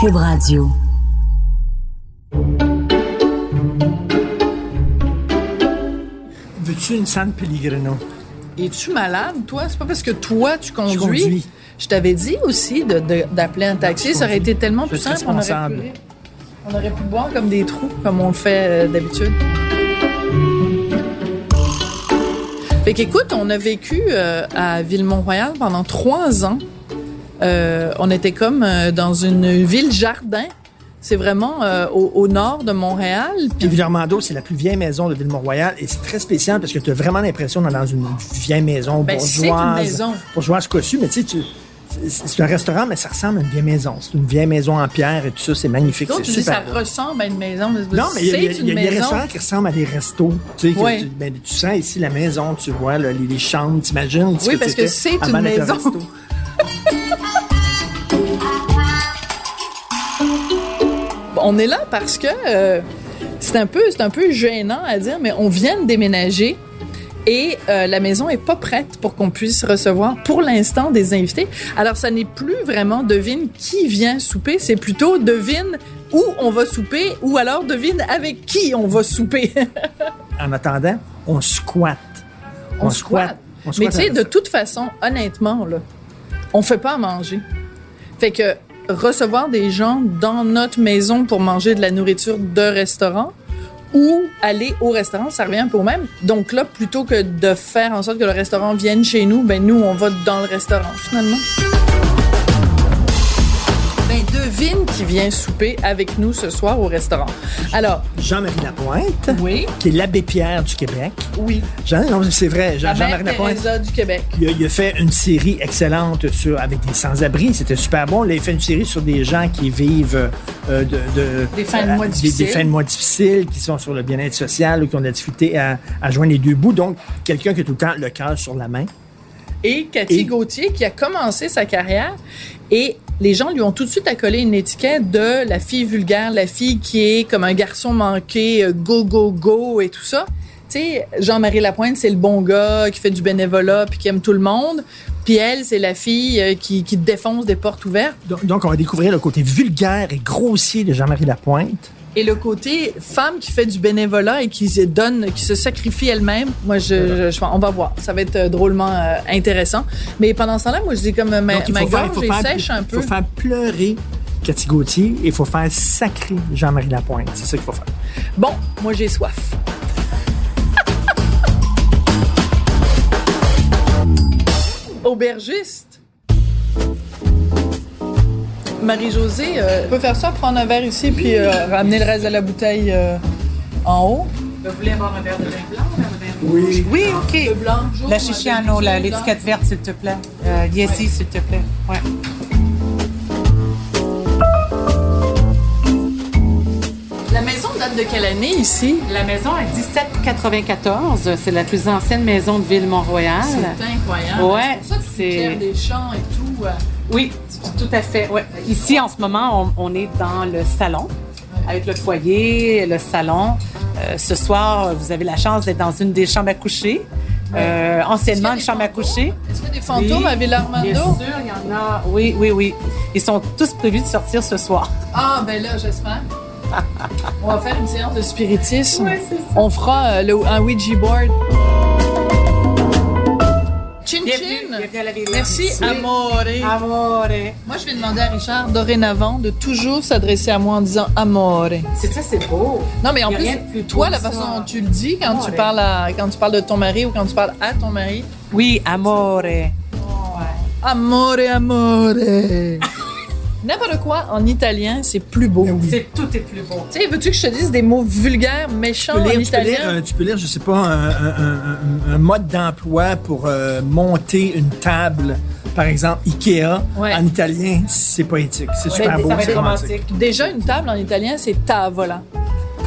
Cube Radio. Veux-tu une San Pellegrino? Es-tu malade, toi? C'est pas parce que toi, tu conduis. Je conduis. Je t'avais dit aussi de- de- d'appeler un taxi. Ça aurait été tellement plus simple. On aurait, pu, on aurait pu boire comme des trous, comme on le fait euh, d'habitude. Fait qu'écoute, on a vécu euh, à Villemont-Royal pendant trois ans. Euh, on était comme euh, dans une ville-jardin. C'est vraiment euh, au, au nord de Montréal. Puis Villarmando, c'est la plus vieille maison de Ville-Mont-Royal et c'est très spécial parce que tu as vraiment l'impression d'être dans une vieille maison Ben, c'est une bourgeoise. maison. Bourgeoise cossue, mais tu sais, tu- c'est un restaurant, mais ça ressemble à une vieille maison. C'est une vieille maison en pierre et tout ça, c'est magnifique. Donc, C'est tu dis ça super. ressemble à une maison. mais Non, mais il y a, y y des restaurants qui ressemblent à des restos. Tu sais, que ben, tu sens ici la maison, tu vois là, les, les chambres, t'imagines. Oui, parce que c'était c'est une maison. On est là parce que euh, c'est un peu, c'est un peu gênant à dire, mais on vient de déménager et euh, la maison est pas prête pour qu'on puisse recevoir pour l'instant des invités. Alors ça n'est plus vraiment devine qui vient souper, c'est plutôt devine où on va souper ou alors devine avec qui on va souper. En attendant, on squatte. on squatte. Mais tu sais, de toute façon, honnêtement, là, on fait pas à manger. Fait que recevoir des gens dans notre maison pour manger de la nourriture de restaurant ou aller au restaurant, ça revient un peu au même. Donc là, plutôt que de faire en sorte que le restaurant vienne chez nous, ben nous, on va dans le restaurant, finalement. Devine qui vient souper avec nous ce soir au restaurant. Alors, Jean-Marie Lapointe, oui, qui est l'abbé Pierre du Québec. oui, Jean, non, c'est vrai, Jean- mère Lapointe. Teresa du Québec. Il a, il a fait une série excellente sur, avec des sans-abri. C'était super bon. Il a fait une série sur des gens qui vivent euh, de, de- Des fins de mois difficiles. Des, fins de mois difficiles, qui sont sur le bien-être social ou qui ont de la difficulté à, à joindre les deux bouts. Donc, quelqu'un qui a tout le temps le cœur sur la main. et Cathy Et- Gauthier qui a commencé sa carrière et les gens lui ont tout de suite accolé une étiquette de la fille vulgaire, la fille qui est comme un garçon manqué, euh, go go go et tout ça. Tu sais, Jean-Marie Lapointe, c'est le bon gars qui fait du bénévolat puis qui aime tout le monde. Puis elle, c'est la fille euh, qui, qui défonce des portes ouvertes. Donc, donc, on va découvrir le côté vulgaire et grossier de Jean-Marie Lapointe. Et le côté femme qui fait du bénévolat et qui se donne, qui se sacrifie elle-même, moi, je, je- je- on va voir. Ça va être euh, drôlement euh, intéressant. Mais pendant ce temps-là, moi, je dis comme euh, ma, Donc, il ma faire, il gorge faire- sèche un il peu. faut faire pleurer Cathy Gauthier et il faut faire sacrer Jean-Marie Lapointe. C'est ça qu'il faut faire. Bon, moi j'ai soif. Aubergiste. Marie-Josée, euh, peut faire ça, prendre un verre ici, puis euh, ramener le reste de la bouteille euh, en haut? Vous voulez avoir un verre de vin blanc ou un verre de Oui. Oui, OK. Le blanc, jaune, La chichiano, la- l'étiquette verte, s'il te plaît. Euh, Yesy, s'il te plaît. Ouais. Date de quelle année ici? La maison est 1794. C'est la plus ancienne maison de Ville-Mont-Royal. C'est incroyable. Ouais, c'est pour ça que c'est- Pierre Deschamps et tout. euh, Oui, tout à fait. Ouais. Ici, en ce moment, on, on est dans le salon, avec le foyer, le salon. Euh, ce soir, vous avez la chance d'être dans une des chambres à coucher. Euh, anciennement, une chambre à des coucher. Est-ce qu'il y a des fantômes Oui, à Villarmando? Bien sûr, il y en a. Oui, oui, oui. Ils sont tous prévus de sortir ce soir. Ah, ben là, j'espère. On va faire une séance de spiritisme. Ouais, c'est ça. On fera euh, le- un Ouija board. Chin Bienvenue, chin. bienvenue à la Villa. Merci, amore. Amore. Moi, je vais demander à Richard, dorénavant, de toujours s'adresser à moi en disant amore. C'est ça, c'est beau. Non, mais en plus, plus toi, la façon dont tu le dis quand tu, parles à- quand tu parles de ton mari ou quand tu parles à ton mari, Oui, amore. amore, amore. N'importe quoi en italien, c'est plus beau. Ben oui. C'est tout est plus beau. Tu sais, veux-tu que je te dise des mots vulgaires, méchants Tu peux, en lire, tu, peux lire, italien? euh, tu peux lire, je sais pas, un, un- un- un- un mode d'emploi pour euh, monter une table, par exemple Ikea, Ouais. en italien, c'est poétique. C'est super Ben, beau. c'est romantique. romantique. Déjà, une table en italien, c'est tavola.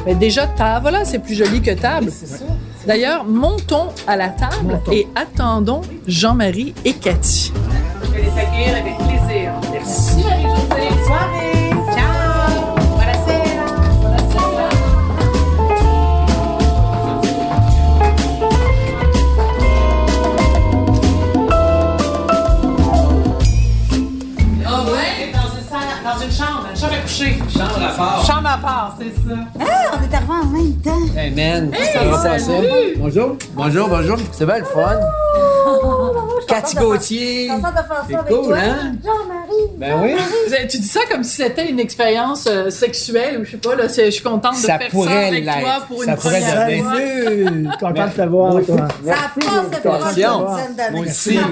Mais déjà, tavola, c'est plus joli que table. C'est ça. D'ailleurs, montons à la table Montons. et attendons Jean-Marie et Cathy. Je vais les accueillir avec plaisir. Merci Marie-Josée. Bonne soirée. Chambre à part. Chambre à part, c'est ça. On est arrivé en même temps. Hey man, ça va ça? Bonjour. Bonjour, bonjour. C'est bien le fun. Cathy Gauthier. Content de faire ça C'est avec cool, toi. hein? Jean-Marie. Ben oui. Tu dis ça comme si c'était une expérience euh, sexuelle ou je sais pas, là, c'est- je suis contente de Ça faire ça avec toi pour Ça une pourrait première fois. Salut! Content de te voir, toi. Ça passe depuis Attention. une dizaine d'années. Moi aussi. Sérieux?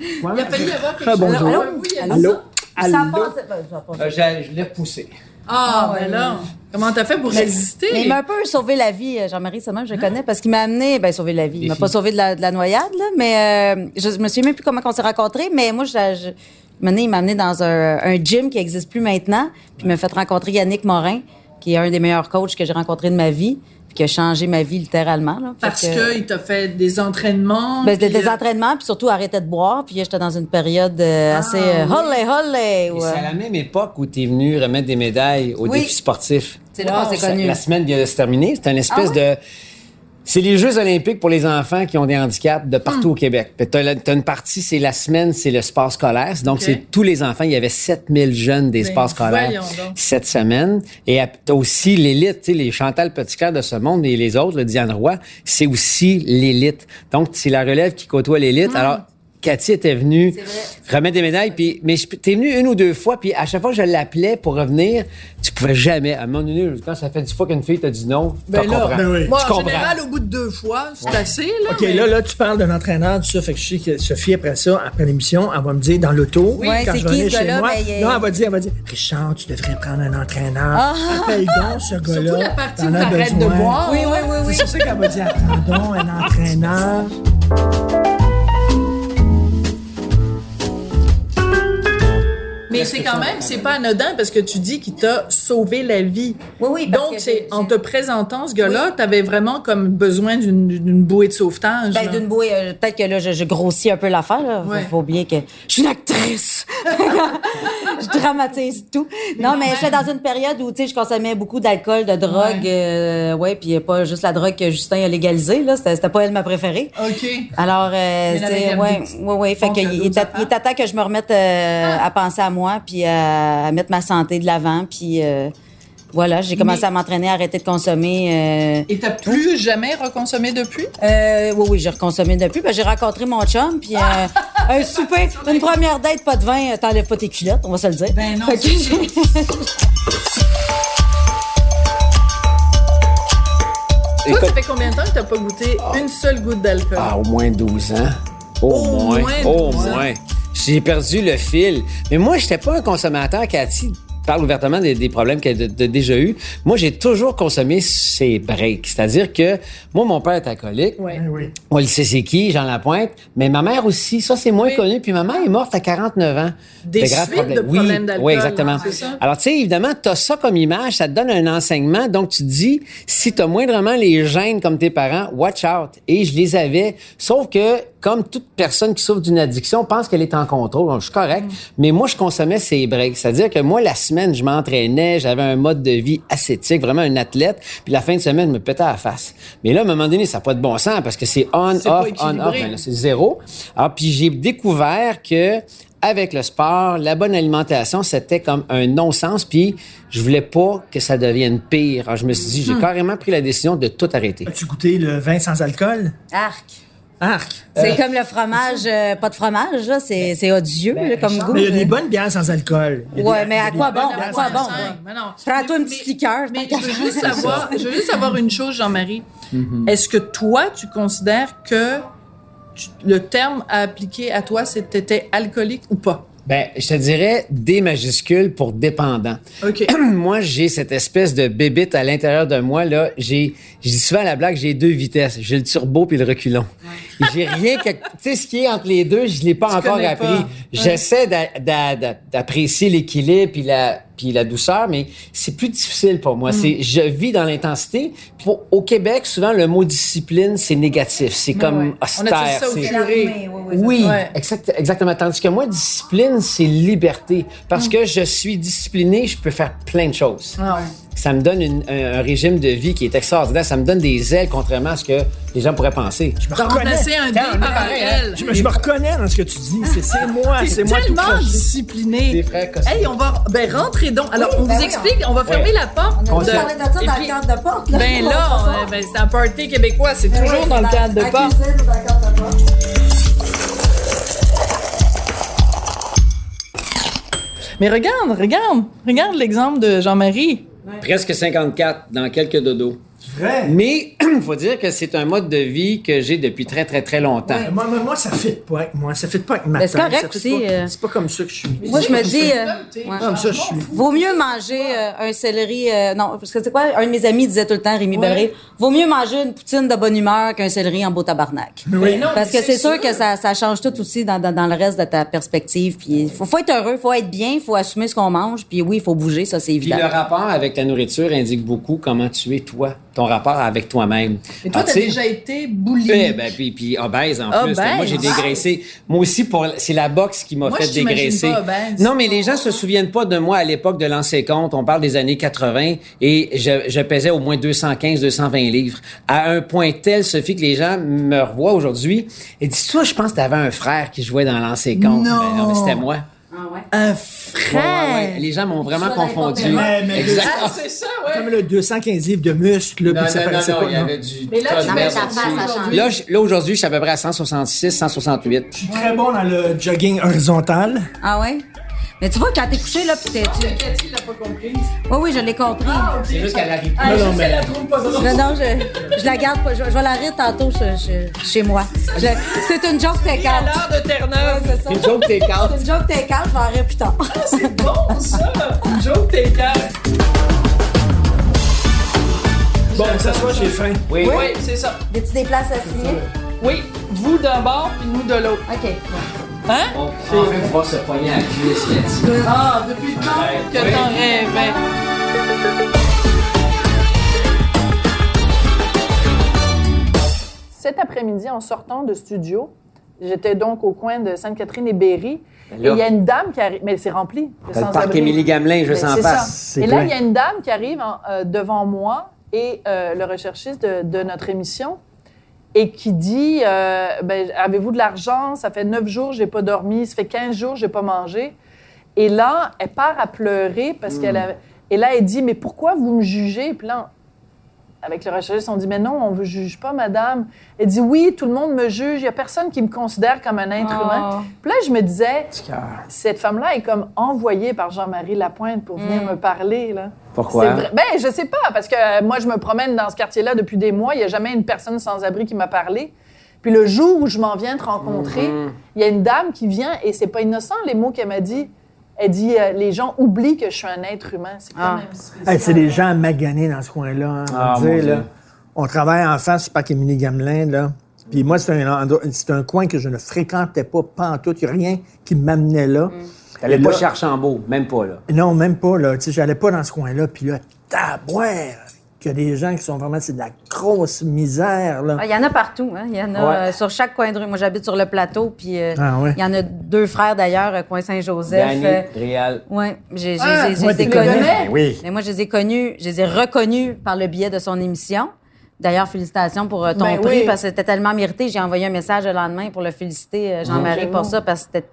Il a fallu avoir quelque Ah, chose. bonjour. Ah, Allô? Ça. Ça Allô? passe. ben, ça passe. Euh, je l'ai poussé. Ah, ben là, comment t'as fait pour résister? Mais il m'a un peu sauvé la vie, euh, Jean-Marie, c'est même, je le connais, parce qu'il m'a amené, ben, sauvé la vie. Il m'a pas sauvé de la, de la noyade, là, mais euh, je, je me souviens même plus comment on s'est rencontrés, mais moi, je, je, maintenant, il m'a amené dans un, un gym qui existe plus maintenant, puis il m'a fait rencontrer Yannick Morin, qui est un des meilleurs coachs que j'ai rencontré de ma vie, qui a changé ma vie littéralement. Là. Parce que- qu'il t'a fait des entraînements. Ben, des euh, entraînements, puis surtout arrêter de boire. Puis j'étais dans une période euh, assez euh, holé, holé. Et ouais. c'est à la même époque où tu es venu remettre des médailles aux Oui. défis sportifs. C'est là qu'on s'est Ça- connus. La semaine vient de se terminer. C'est une espèce Ah de. C'est les Jeux olympiques pour les enfants qui ont des handicaps de partout au Québec. La- t'as une partie, c'est la semaine, c'est le sport scolaire. Donc, c'est tous les enfants. Il y avait 7000 jeunes des Ben, sports scolaires cette semaine. Et ap- t'as aussi l'élite, tu sais, les Chantal Petitclerc de ce monde et les autres, le Diane Roy, c'est aussi l'élite. Donc, c'est la relève qui côtoie l'élite. Alors, Cathy était venue remettre des médailles, puis mais t'es venue une ou deux fois, puis à chaque fois que je l'appelais pour revenir, tu pouvais jamais. À un moment donné, quand ça fait dix fois qu'une fille t'a dit non, Ben tu là, comprends. ben oui. Moi, tu en comprends. général, au bout de deux fois, c'est assez, là. OK, mais- là, là, tu parles d'un entraîneur, tout ça. Fait que je sais que Sophie, après ça, après l'émission, elle va me dire dans l'auto, Oui, quand c'est je vais chez gars-là? moi, Ben, non, elle va dire, elle va dire, Richard, tu devrais prendre un entraîneur. Ah! Appelle donc ce gars-là. Surtout la partie où t'arrêtes de boire. Oui, oui, oui, oui. C'est ça qu'elle va dire, attendons, un entraîneur. Mais c'est quand même, c'est pas anodin parce que tu dis qu'il t'a sauvé la vie. Oui, oui, parce Donc, c'est en te présentant ce gars-là, t'avais vraiment comme besoin d'une d'une bouée de sauvetage. Ben, d'une bouée, euh, peut-être que là, je, je grossis un peu l'affaire. Ouais. Faut, oublier que je suis une actrice. je dramatise tout. Non, mais j'étais dans une période où, tu sais, je consommais beaucoup d'alcool, de drogue. euh, ouais, puis pas juste la drogue que Justin a légalisée, là. C'était pas elle ma préférée. OK. Alors, euh, Il c'est, qui ouais, ouais, ouais. Fait cadeaux, il des était, affaires. il était temps que je me remette euh, à penser à moi, puis à, à mettre ma santé de l'avant, puis euh, voilà, j'ai commencé Mais- à m'entraîner à arrêter de consommer. euh, Et t'as plus jamais reconsommé depuis? euh, oui, oui, j'ai reconsommé depuis. Ben, j'ai rencontré mon chum, puis euh, un souper, une première date, pas de vin, euh, t'enlèves pas tes culottes, on va se le dire. Ben non, Toi, ça fait combien de temps que t'as pas goûté une seule goutte d'alcool? Ah, au moins 12 ans. Au, Au moins. moins Au 12 ans. moins. J'ai perdu le fil. Mais moi, j'étais pas un consommateur. Cathy parle ouvertement des, des problèmes qu'elle a, a déjà eu. Moi, j'ai toujours consommé ses breaks. C'est-à-dire que moi, mon père est alcoolique. Ouais. Ben oui. On le sait c'est qui, Jean Lapointe. Mais ma mère aussi, ça c'est moins Oui. connu. Puis ma mère est morte à 49 ans. Des De graves suites de Oui, problèmes d'alcool, Oui, exactement. hein? Alors tu sais, évidemment, t'as ça comme image, ça te donne un enseignement. Donc tu te dis, si t'as moindrement les gènes comme tes parents, watch out. Et je les avais. Sauf que comme toute personne qui souffre d'une addiction pense qu'elle est en contrôle, donc, je suis correct. Mm. Mais moi, je consommais ces breaks. C'est-à-dire que moi, la semaine, je m'entraînais, j'avais un mode de vie ascétique, vraiment un athlète. Puis la fin de semaine, je me pétais à la face. Mais là, à un moment donné, ça n'a pas de bon sens parce que c'est on, off, on, off. Ben là, c'est zéro. Alors, puis j'ai découvert que avec le sport, la bonne alimentation, c'était comme un non-sens. Puis je voulais pas que ça devienne pire. Alors, je me suis dit, j'ai carrément pris la décision de tout arrêter. As-tu goûté le vin sans alcool? Arc. Arc. C'est comme le fromage, euh, pas de fromage, là. C'est, c'est odieux, là, comme goût. Mais il y a des bonnes bières sans alcool. Ouais, des- mais à des quoi bon? À quoi bon? Prends-toi une Mais- petite liqueur. Mais je veux juste savoir, je veux juste savoir une chose, Jean-Marie. Mm-hmm. Est-ce que toi, tu considères que tu- le terme à appliquer à toi, c'était alcoolique ou pas? Ben, je te dirais D majuscule pour dépendant. OK. moi, j'ai cette espèce de bébite à l'intérieur de moi là. J'ai, je dis souvent à la blague, j'ai deux vitesses. J'ai le turbo puis le reculon. J'ai rien que, tu sais, ce qui est entre les deux, je l'ai pas encore appris. J'essaie d'a- d'a- d'a- d'apprécier l'équilibre puis la puis la douceur, mais c'est plus difficile pour moi. C'est, je vis dans l'intensité. Au Québec, souvent, le mot discipline, c'est négatif. C'est comme ouais. On a austère. ça oui, Ouais. exact- exactement. Tandis que moi, discipline, c'est liberté. Parce Mm. que je suis discipliné, je peux faire plein de choses. Ah ouais. Ça me donne une- un, un régime de vie qui est extraordinaire. Ça me donne des ailes, contrairement à ce que les gens pourraient penser. Je me T'as reconnais. un par pareil, hein. Je me, je me reconnais dans ce que tu dis. C'est c'est moi, c'est moi tout tellement croche. discipliné. Des frères. Hey, on va. Ben, rentrez donc. Alors, on ben vous oui, explique, on va fermer Ouais. la porte. On a de- parlé de ça dans puis- le cadre de porte. Là. Ben là, ben, c'est un party québécois, c'est toujours dans le cadre de La porte. cuisine ou dans le cadre de porte. Mais regarde, regarde, regarde l'exemple de Jean-Marie. Presque 54 dans quelques dodos. Vrai? Mais il faut dire que c'est un mode de vie que j'ai depuis très, très, très longtemps. Moi, moi, moi, ça ne fit pas avec moi. Ça ne fit pas avec ma c'est correct aussi, pas- euh. C'est pas comme ça que je suis. Moi, je me dis, euh, ouais. Comme ça, je suis. vaut mieux manger euh, un céleri. euh, non, parce que c'est quoi? Un de mes amis disait tout le temps, Rémi Belleret, vaut mieux manger une poutine de bonne humeur qu'un céleri en beau tabarnak. Oui. Parce que c'est sûr que ça, ça change tout aussi dans, dans, dans le reste de ta perspective. Puis faut, faut être heureux, faut être bien, faut assumer ce qu'on mange. Puis oui, il faut bouger, ça c'est Puis évident. le rapport avec la nourriture indique beaucoup comment tu es toi, ton rapport avec toi-même. Et toi, Ah, t'as déjà été boulimique. Eh ben, puis, puis obèse en plus. Obèse. Moi, j'ai dégraissé. Moi aussi, pour, c'est la boxe qui m'a fait je dégraisser. pas obèse. Non, mais les gens se souviennent pas de moi à l'époque de lancer compte. On parle des années 80 et je, je pesais au moins 215, 220 livres. À un point tel, Sophie, que les gens me revoient aujourd'hui et disent, toi, je pense que t'avais un frère qui jouait dans lancer compte. Non. Ben, non, mais c'était moi. Ah ouais? Un frère. ouais, ouais. Les gens m'ont vraiment confondu. Mais- mais- Exact. Ah, c'est ça, ouais. Comme le 215 livres de muscles, là, Non, puis ça non, non, paraissait non, pas. il y non. avait du Mais là, tu mets ta face. Là, là, aujourd'hui, je suis à peu près à 166, 168. Je suis très bon dans le jogging horizontal. Ah ouais? Mais tu vois, quand t'es couché, là, pis t'es... Tu... Cathy l'a pas compris. Oui, oui, je l'ai compris. C'est juste qu'elle arrive Ah, non, mais- la trouve pas drôle. Non, non, je, je la garde pas. Je, je vais la rire tantôt chez, chez- chez moi. Je- c'est une joke À take-out. l'heure de Terre-Neuve. C'est ça. Une joke take out. C'est une joke take-out, je vais en rire plus tard. C'est bon, ça. Une joke t'es calme. Bon, ça soit, j'ai faim. Oui. Oui, c'est ça. Des-tu des places à signer? Oui, vous d'un bord, puis nous de l'autre. OK. Hein? On peut enfin pouvoir se poigner à la. Ah, depuis le temps que t'en rêvais. Cet après-midi, en sortant de studio, j'étais donc au coin de Sainte-Catherine et Berry. Et là- il y a une dame qui arrive, mais c'est rempli. le parc. Émilie Gamelin, Mais juste en c'est face. ça. C'est Et là, il y a une dame qui arrive en- euh, devant moi et euh, le recherchiste de, de notre émission et qui dit euh, ben, Avez-vous de l'argent? Ça fait neuf jours, j'ai pas dormi. Ça fait 15 jours, j'ai pas mangé. Et là, elle part à pleurer parce qu'elle Hmm. avait. Et là, elle dit Mais pourquoi vous me jugez? Puis là, avec le recherchiste, on dit Mais non, on ne vous juge pas, madame. Elle dit Oui, tout le monde me juge. Il n'y a personne qui me considère comme un être Oh. humain. Puis là, je me disais cette femme-là est comme envoyée par Jean-Marie Lapointe pour venir me parler. Là. Pourquoi? C'est vrai- Ben, je sais pas, parce que euh, moi, je me promène dans ce quartier-là depuis des mois. Il n'y a jamais une personne sans abri qui m'a parlé. Puis le jour où je m'en viens te rencontrer, il y a une dame qui vient et c'est pas innocent les mots qu'elle m'a dit. Elle dit euh, les gens oublient que je suis un être humain. C'est quand Ah. même spécial. Hey, c'est des gens maganés dans ce coin-là. hein, on Ah, mon là. On travaille en face du parc Émilie Gamelin, là. Puis moi, c'est un, endroit- c'est un coin que je ne fréquentais pas, pas en tout. Il n'y a rien qui m'amenait là. T'allais Et pas là- chez Archambault, même pas, là. Non, même pas, là. Tu sais, j'allais pas dans ce coin-là. Puis là, tabouère! Qu'il y a des gens qui sont vraiment, c'est de la grosse misère, là. Ah, Il y en a partout. Hein? Il y en a Ouais. euh, sur chaque coin de rue. Moi, j'habite sur le plateau. Puis euh, Ah ouais. il y en a deux frères, d'ailleurs, euh, coin Saint-Joseph. Danny, Euh, Réal. ouais, j'ai, j'ai, Ah, j'ai- je ouais, les ai connus. connais? Oui. Mais moi, je les ai connus, je les ai reconnus par le biais de son émission. D'ailleurs, félicitations pour euh, ton Ben prix oui. parce que c'était tellement mérité. J'ai envoyé un message le lendemain pour le féliciter, euh, Jean-Marie, pour ça, parce que c'était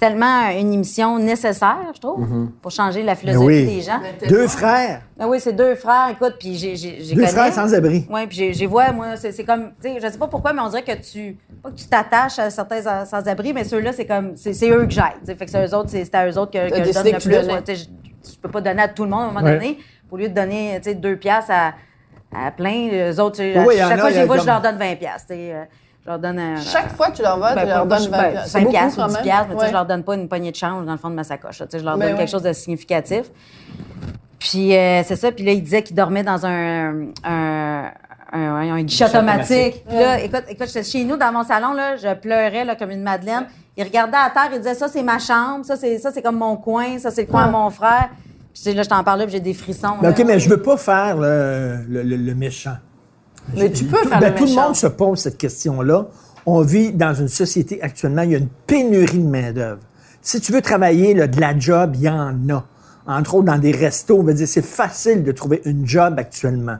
tellement une émission nécessaire, je trouve, pour changer la philosophie oui. des gens. Deux frères. Ah oui, c'est deux frères, écoute, puis j'ai, Deux connais. frères sans abri. Oui, puis j'ai, j'ai vois, moi, c'est, c'est comme, tu sais, je sais pas pourquoi, mais on dirait que tu, pas que tu t'attaches à certains sans- sans-abri, mais ceux-là, c'est comme, c'est, c'est eux que j'aide. Fait que c'est eux autres, c'est, à eux autres que, que je donne le tu plus. Ouais, je, je peux pas donner à tout le monde à un moment Ouais. donné. Au lieu de donner, tu sais, deux piastres à, à plein, les autres, tu sais, à Oui, chaque fois que je les vois, je comme- leur donne 20 piastres, tu sais. euh. je leur donne un. Chaque fois que tu leur vas, Ben, tu leur donnes pas- 20 ben, piastres. 5 C'est beaucoup, piastres ou quand 10 même. piastres, mais tu sais, Ouais. je leur donne pas une poignée de change dans le fond de ma sacoche. là. Tu sais, je leur Ben donne quelque ouais. chose de significatif. Puis euh, c'est ça. Puis là, il disait qu'il dormait dans un, un, un, un guichet automatique. Puis là, écoute, écoute, j'étais chez nous dans mon salon, là, je pleurais là, comme une madeleine. Il regardait à terre, il disait ça c'est ma chambre, ça c'est ça c'est comme mon coin, ça c'est le coin à mon frère. Puis là, je t'en parle j'ai des frissons. Mais là. OK, mais je veux pas faire le, le- le- le méchant. Mais tu peux Tout, faire ben, le tout le méchant. monde se pose cette question-là. On vit dans une société actuellement, il y a une pénurie de main-d'œuvre. Si tu veux travailler là, de la job, il y en a. Entre autres, dans des restos, on va dire c'est facile de trouver une job actuellement.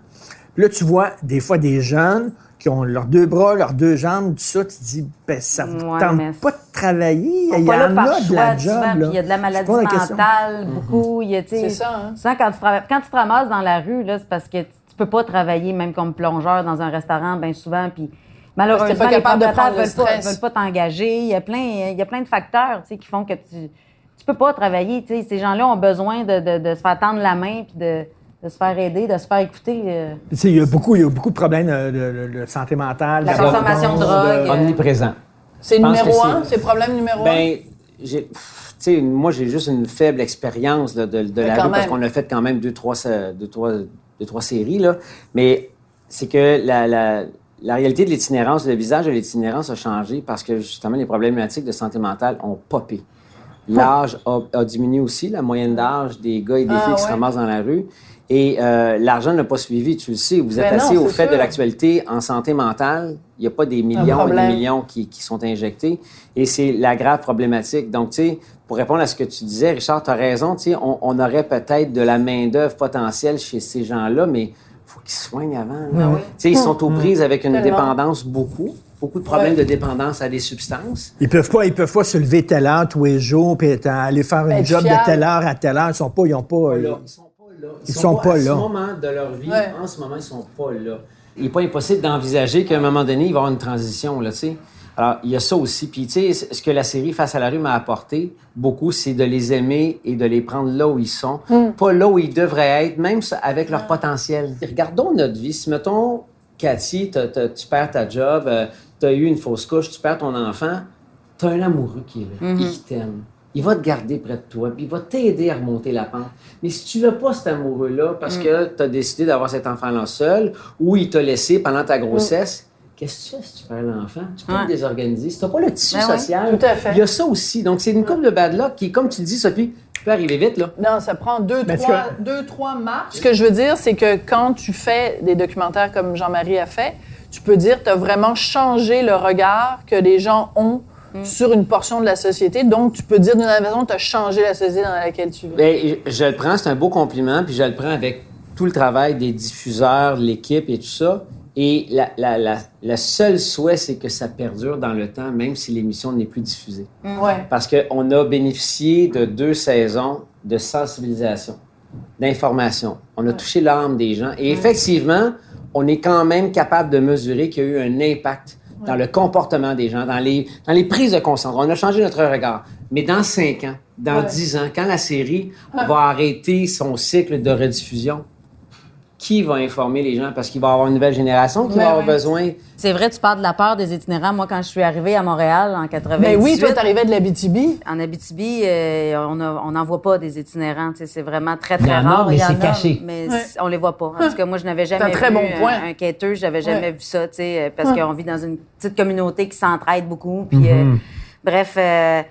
Puis là, tu vois des fois des jeunes qui ont leurs deux bras, leurs deux jambes, tout ça, tu te dis, ben, ça ne Ouais, tente mais pas de travailler. Il y a de la job. là. il y a de la maladie mentale, beaucoup. C'est ça, hein. souvent, quand tu, quand tu te ramasses dans la rue, là, c'est parce que tu, peux pas travailler même comme plongeur dans un restaurant, bien souvent. Puis malheureusement, pas les propriétaires le veulent veulent pas t'engager. Il y a plein, il y a plein de facteurs, tu sais, qui font que tu, tu peux pas travailler. Tu sais, ces gens-là ont besoin de, de- de se faire tendre la main puis de, de se faire aider, de se faire écouter. euh. Tu sais, il y a beaucoup, il y a beaucoup de problèmes de, de- de santé mentale. La consommation de drogue. de- Omniprésent. C'est numéro un, c'est- problème numéro un? Ben, j'ai, pff, tu sais, moi, j'ai juste une faible expérience de, de Mais la rue parce qu'on a fait quand même deux, trois, deux, trois, deux, trois séries, là. Mais c'est que la, la, la réalité de l'itinérance, le visage de l'itinérance a changé parce que justement, les problématiques de santé mentale ont popé. L'âge a, a diminué aussi, la moyenne d'âge des gars et des Ah, filles qui se ouais. ramassent dans la rue. Et euh, l'argent n'a pas suivi, tu le sais. Vous êtes Ben non, assis au fait de l'actualité en santé mentale. Il n'y a pas des millions et des millions qui, qui sont injectés. Et c'est la grave problématique. Donc, tu sais, pour répondre à ce que tu disais, Richard, tu as raison. Tu sais, on, on aurait peut-être de la main-d'œuvre potentielle chez ces gens-là, mais il faut qu'ils soignent avant. là. Tu sais, ils sont aux prises avec une Tellement. dépendance beaucoup. Beaucoup de problèmes Ouais. de dépendance à des substances. Ils peuvent pas, ils peuvent pas se lever telle heure tous les jours puis être- aller faire une job fiable. de telle heure à telle heure. Ils sont pas, ils ont pas. Ils euh, sont pas là. Ils sont pas à là. ce moment de leur vie, Ouais. en ce moment, ils sont pas là. Il n'est pas impossible d'envisager qu'à un moment donné, il va y avoir une transition, là, tu sais. Alors, il y a ça aussi. Puis, tu sais, ce que la série Face à la rue m'a apporté beaucoup, c'est de les aimer et de les prendre là où ils sont, pas là où ils devraient être, même avec leur potentiel. Regardons notre vie. Si, mettons, Cathy, t'as- t'as- tu perds ta job, tu as eu une fausse couche, tu perds ton enfant, tu as un amoureux qui est là, et qui t'aime. Il va te garder près de toi, puis il va t'aider à remonter la pente. Mais si tu n'as pas cet amoureux-là parce que tu as décidé d'avoir cet enfant-là seul, ou il t'a laissé pendant ta grossesse, qu'est-ce que tu fais si tu perds l'enfant? Tu peux Ouais. te désorganiser. Si tu n'as pas le tissu Ben oui. social, Tout à fait. il y a ça aussi. Donc, c'est une coupe de bad luck qui, comme tu le dis, Sophie, peut arriver vite, là. Non, ça prend deux, trois, que- deux, trois marches. Ce que je veux dire, c'est que quand tu fais des documentaires comme Jean-Marie a fait, tu peux dire que tu as vraiment changé le regard que les gens ont sur une portion de la société. Donc, tu peux dire d'une certaine façon, tu as changé la société dans laquelle tu vis. Ben, je le prends, c'est un beau compliment, puis je le prends avec tout le travail des diffuseurs, l'équipe et tout ça. Et la, la, la, la seule souhait, c'est que ça perdure dans le temps, même si l'émission n'est plus diffusée. Ouais. Parce qu'on a bénéficié de deux saisons de sensibilisation, d'information. On a touché l'âme des gens. Et effectivement, on est quand même capable de mesurer qu'il y a eu un impact dans le comportement des gens, dans les, dans les prises de conscience. On a changé notre regard. Mais dans cinq ans, dans Ouais. dix ans, quand la série va arrêter son cycle de rediffusion, qui va informer les gens? Parce qu'il va y avoir une nouvelle génération qui va avoir ouais. besoin C'est vrai, tu parles de la peur des itinérants. Moi, quand je suis arrivée à Montréal en 98, Ben oui, toi, t'arrivais de l'Abitibi. en Abitibi, euh, on n'en voit pas des itinérants. C'est vraiment très, très Il y en a, rare. mais Il y en c'est a, caché. Mais Ouais. c- on les voit pas. En tout cas, moi, je n'avais jamais un très vu bon un- point. un, quêteux. Je n'avais jamais Ouais. vu ça, euh, parce qu'on vit dans une petite communauté qui s'entraide beaucoup. Puis, euh, bref, euh,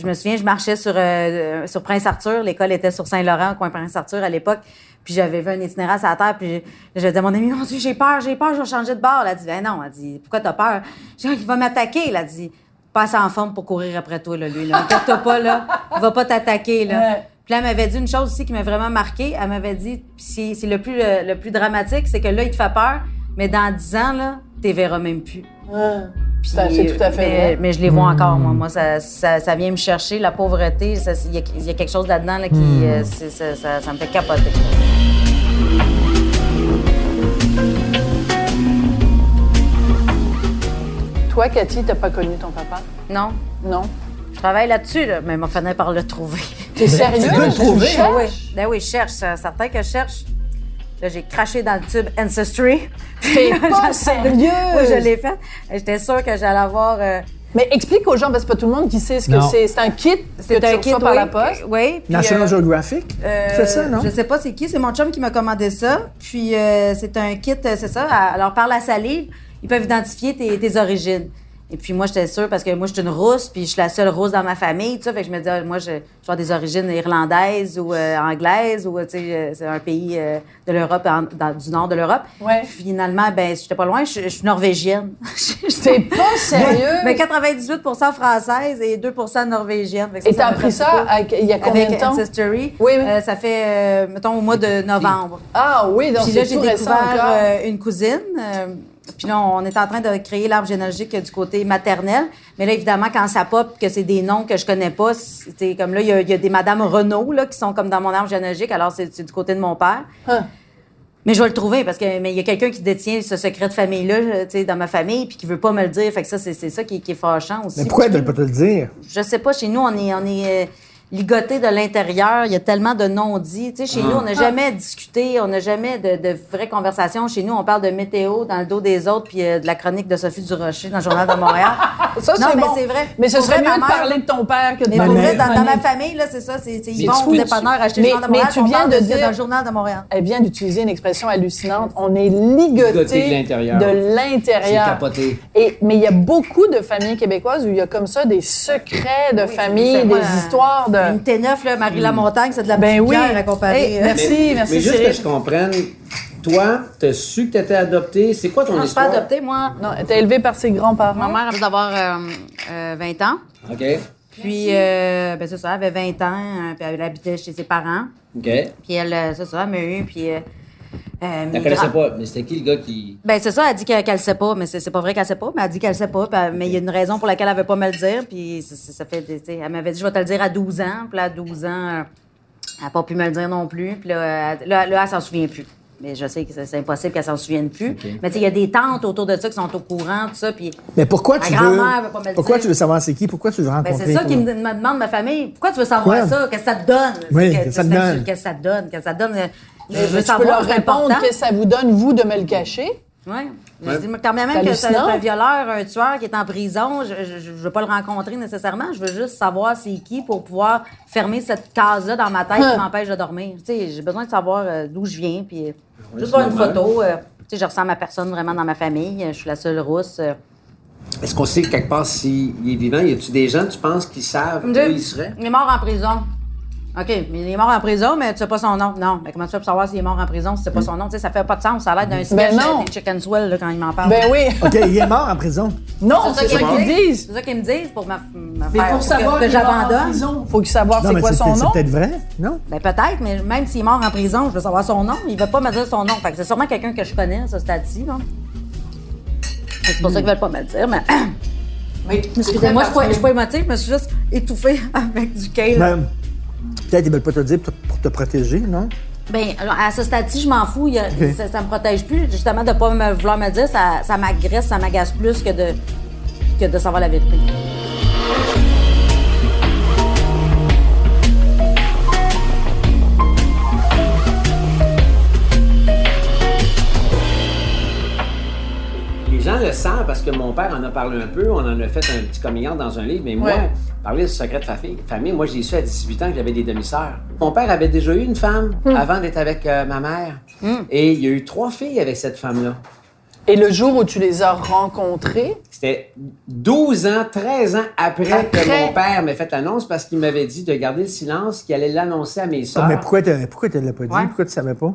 je me souviens, je marchais sur, euh, sur Prince-Arthur. L'école était sur Saint-Laurent, au coin Prince-Arthur à l'époque. Puis j'avais vu un itinérant sur la terre, puis je, disais à mon ami, mon Dieu, j'ai peur, j'ai peur, je vais changer de bord. Elle a dit, ben non, elle dit, pourquoi t'as peur? J'ai dit, il va m'attaquer. Elle a dit, passe en forme pour courir après toi, là, lui. Là. Inquiète-toi pas, là. Il va pas t'attaquer, là. Ouais. Puis là, elle m'avait dit une chose aussi qui m'a vraiment marqué. Elle m'avait dit, c'est, c'est le plus, le, le plus dramatique, c'est que là, il te fait peur, mais dans 10 ans, là, t'es verras même plus. Puis, c'est tout à fait mais, vrai. mais je les vois encore, moi. Moi, ça, ça, ça vient me chercher, la pauvreté. Il y, a- il y a quelque chose là-dedans là, qui, euh, c'est- ça, ça, ça me fait capoter. Toi, Cathy, t'as pas connu ton papa? Non? Non? Je travaille là-dessus, là, mais il m'a fini par le trouver. T'es sérieux? Tu peux le trouver? Ben oui, ben oui, je cherche. C'est certain que je cherche. Là, j'ai craché dans le tube Ancestry. T'es pas Oui, sérieux? je l'ai fait. J'étais sûre que j'allais avoir... euh, Mais explique aux gens, parce que c'est pas tout le monde qui sait ce que c'est. C'est un kit que c'est tu un reçois kit, par oui. la poste? Oui. puis, National euh, Geographic? Euh, tu fais ça, non? Je sais pas c'est qui, c'est mon chum qui m'a commandé ça. Puis euh, c'est un kit, c'est ça. Alors par la salive, ils peuvent identifier tes, tes origines. Et puis moi, j'étais sûre parce que moi, je suis une rousse, puis je suis la seule rousse dans ma famille, tout ça. Fait que je me disais, ah, moi, je, je vais des origines irlandaises ou euh, anglaises, ou, tu sais, euh, c'est un pays euh, de l'Europe, du nord de l'Europe. Ouais. Finalement, ben, j'étais pas loin, je, je suis norvégienne. T'es pas sérieux? Mais 98% française et 2% norvégienne. Fait que Et ça t'as m'a appris ça avec- il y a combien Avec de temps? Ancestry. Oui, oui. Euh, ça fait, mettons, au mois de novembre. Ah oui, donc Puis là, c'est j'ai découvert encore. une cousine. Puis là, on est en train de créer l'arbre généalogique du côté maternel. Mais là, évidemment, quand ça pop, que c'est des noms que je connais pas, c'est comme là, il y, a- il y a des Madame Renault là, qui sont comme dans mon arbre généalogique. Alors, c'est du côté de mon père. Mais je vais le trouver parce que mais il y a quelqu'un qui détient ce secret de famille-là, tu sais, dans ma famille, puis qui veut pas me le dire. Fait que ça, c'est ça qui, qui est fâchant aussi. Mais pourquoi que- veulent pas te le dire? je sais pas, chez nous, on est, on est euh, ligoté de l'intérieur. Il y a tellement de non-dits. Tu sais, chez nous, on n'a jamais discuté, on n'a jamais de, de vraies conversations. Chez nous, on parle de météo dans le dos des autres, puis euh, de la chronique de Sophie Durocher dans le Journal de Montréal. Ça, non, c'est mais bon. c'est vrai. Mais ce serait mieux de parler de ton père que de Mais Mais- pour vrai, dans, dans ma famille, là, c'est ça. C'est, c'est- ils Mais vont tu au dépanneur acheter mais- le Journal de mais Montréal. tu on viens de dire- dans le Journal de Montréal. Elle vient d'utiliser une expression hallucinante. On est ligoté Ligoté de l'intérieur. de C'est l'intérieur. capoté. Et, mais il y a beaucoup de familles québécoises où il y a comme ça des secrets de famille, des histoires de... Une T9, là, Marie Lamontagne, c'est de la Ben oui. à comparer. Hey, euh. merci, mais, merci mais juste Cyril. que je comprenne, toi, t'as su que t'étais adopté. C'est quoi ton Non, je suis pas histoire? adoptée, moi. Non, elle était élevée par ses grands-parents. Ma mère a d'avoir euh, euh, 20 ans. OK. Puis, euh, ben c'est ça, elle avait 20 ans, euh, puis elle habitait chez ses parents. OK. Puis elle, euh, c'est ça, elle m'a eu, puis... Euh, mes Elle connaissait grands- pas. Mais c'était qui le gars qui. Ben c'est ça, elle dit qu'elle, qu'elle sait pas, mais c'est, c'est pas vrai qu'elle sait pas, mais elle dit qu'elle sait pas, elle- mais il y a une raison pour laquelle elle veut pas me le dire, puis ça, fait, elle m'avait dit, je vais te le dire à 12 ans, puis là, à 12 ans, elle a pas pu me le dire non plus, puis là, elle, là, là, elle s'en souvient plus. Mais je sais que c'est, c'est impossible qu'elle s'en souvienne plus. Mais tu sais, il y a des tantes autour de ça qui sont au courant, tout ça, puis... Mais pourquoi Ma tu veux. grand-mère veut pas me le Pourquoi dire. tu veux savoir c'est qui? Pourquoi tu veux Ben, rencontrer? c'est ça qui me, me demande ma famille. Pourquoi tu veux savoir Quoi? ça? Qu'est-ce que ça te donne? Oui, qu'est-ce que ça te donne? Qu'est-ce que ça te donne? Qu'est-ce que ça te donne? Je veux tu peux savoir, leur répondre important. que ça vous donne, vous, de me le cacher. Oui. Dis, quand même, même que c'est un violeur, un tueur qui est en prison, je, je veux pas le rencontrer nécessairement. Je veux juste savoir c'est qui pour pouvoir fermer cette case-là dans ma tête qui Hein. m'empêche de dormir. Tu sais, j'ai besoin de savoir euh, d'où je viens, puis juste voir une photo. euh, tu sais, je ressemble à personne vraiment dans ma famille. Je suis la seule rousse. euh. Est-ce qu'on sait quelque part s'il est vivant? Y a-tu des gens, tu penses, qui savent où il serait? Il est mort en prison. OK, mais il est mort en prison, mais tu sais pas son nom. Non, mais comment tu fais pour savoir s'il est mort en prison si tu sais pas son nom? Tu sais, ça fait pas de sens. Ça a l'air d'un sketch non. euh, des Chicken Swell là, quand il m'en parle. Ben oui. OK, il est mort en prison. Non, C'est c'est ça qu'ils disent. C'est ça qu'ils me disent pour ma, ma Mais faire- pour savoir que, j'abandonne. faut qu'il savoir c'est quoi son peut-être- c'est nom. peut-être vrai, non? Ben peut-être, mais même s'il est mort en prison, je veux savoir son nom. Il veut pas me dire son nom. Fait que c'est sûrement quelqu'un que je connais, ce stade-ci. C'est pour ça qu'ils veulent pas me le dire, mais... Excusez-moi, je suis pas- émotive, mais je suis juste étouffée avec du kale. Peut-être qu'ils veulent pas te le dire pour te, protéger, non? Alors, à ce stade-ci, je m'en fous. A- ça, ça me protège plus. Justement, de pas me, vouloir me dire, ça, ça m'agresse, ça m'agace plus que de, que de savoir la vérité. Le savent parce que mon père en a parlé un peu, on en a fait un petit coming out dans un livre, mais moi, Ouais. parler de secret de famille, famille moi j'ai su à 18 ans que j'avais des demi-sœurs. Mon père avait déjà eu une femme avant d'être avec euh, ma mère. Et il y a eu trois filles avec cette femme-là. Et le jour où tu les as rencontrés, C'était 12 ans, 13 ans après, Après. que mon père m'ait fait l'annonce parce qu'il m'avait dit de garder le silence, qu'il allait l'annoncer à mes sœurs. Mais pourquoi tu pourquoi tu l'as pas dit? Ouais. Pourquoi tu savais pas?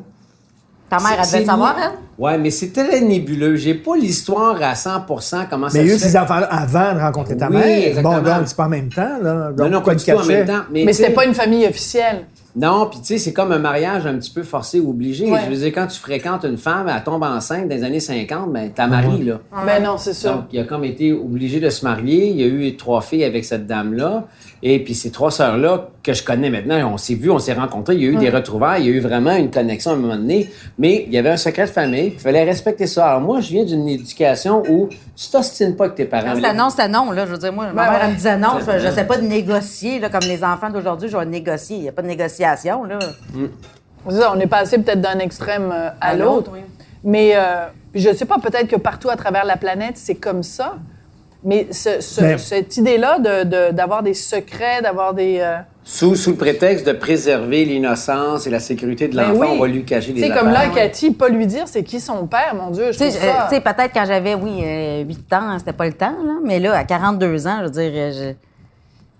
Ta mère, elle devait le savoir, elle? Ouais, mais c'est très nébuleux. J'ai pas l'histoire à 100% comment ça Mais se fait. ces enfants-là avant de rencontrer ta Oui, mère. exactement. Bon, donc, c'est pas en même temps, là. Donc, Non, non, pas du tout en même temps. mais tu c'était pas une famille officielle. Non, puis tu sais, c'est comme un mariage un petit peu forcé ou obligé. Ouais. Je veux dire, quand tu fréquentes une femme, elle tombe enceinte dans les années 50, ben t'as mari, là. Ben non, c'est ça. Donc, il a comme été obligé de se marier. Il y a eu trois filles avec cette dame-là. Et puis ces trois sœurs-là, que je connais maintenant, on s'est vus, on s'est rencontrés, il y a eu des retrouvailles, il y a eu vraiment une connexion à un moment donné. Mais il y avait un secret de famille, il fallait respecter ça. Alors moi, je viens d'une éducation où tu t'ostines pas avec tes parents. Quand non, c'était non, là. Je veux dire, moi, ma mère, ouais. elle me disait non. Je, je sais pas de négocier, là, comme les enfants d'aujourd'hui, je vais négocier. Il n'y a pas de négociation, là. C'est ça, on est passé peut-être d'un extrême euh, à, À l'autre. oui. Mais euh, je sais pas, peut-être que partout à travers la planète, c'est comme ça. Mais ce- ce- Mais- cette idée-là de- de- d'avoir des secrets, d'avoir des... euh, Sous, sous le prétexte de préserver l'innocence et la sécurité de Ben l'enfant, oui. on va lui cacher des Tu sais, affaires. comme là, Cathy, pas lui dire c'est qui son père, mon Dieu, je Tu sais, peut-être quand j'avais, oui, euh, 8 ans, c'était pas le temps, là. Mais là, à 42 ans, je veux dire, euh, je...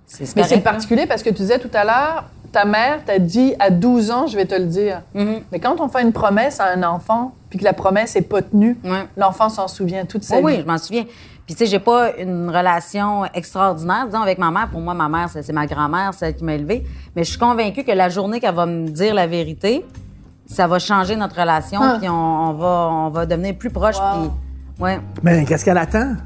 c'est Mais c'est particulier parce que tu disais tout à l'heure, ta mère t'a dit à 12 ans, je vais te le dire. Mhm. Mais quand on fait une promesse à un enfant, puis que la promesse n'est pas tenue, Ouais. l'enfant s'en souvient toute sa Oui, oui, vie. je m'en souviens. Puis, tu sais, j'ai pas une relation extraordinaire, disons, avec ma mère. Pour moi, ma mère, c'est c'est ma grand-mère, celle qui m'a élevée. Mais je suis convaincue que la journée qu'elle va me dire la vérité, ça va changer notre relation, Ah. puis on, on va, on va devenir plus proches. Wow. Puis, ouais. Mais qu'est-ce qu'elle attend?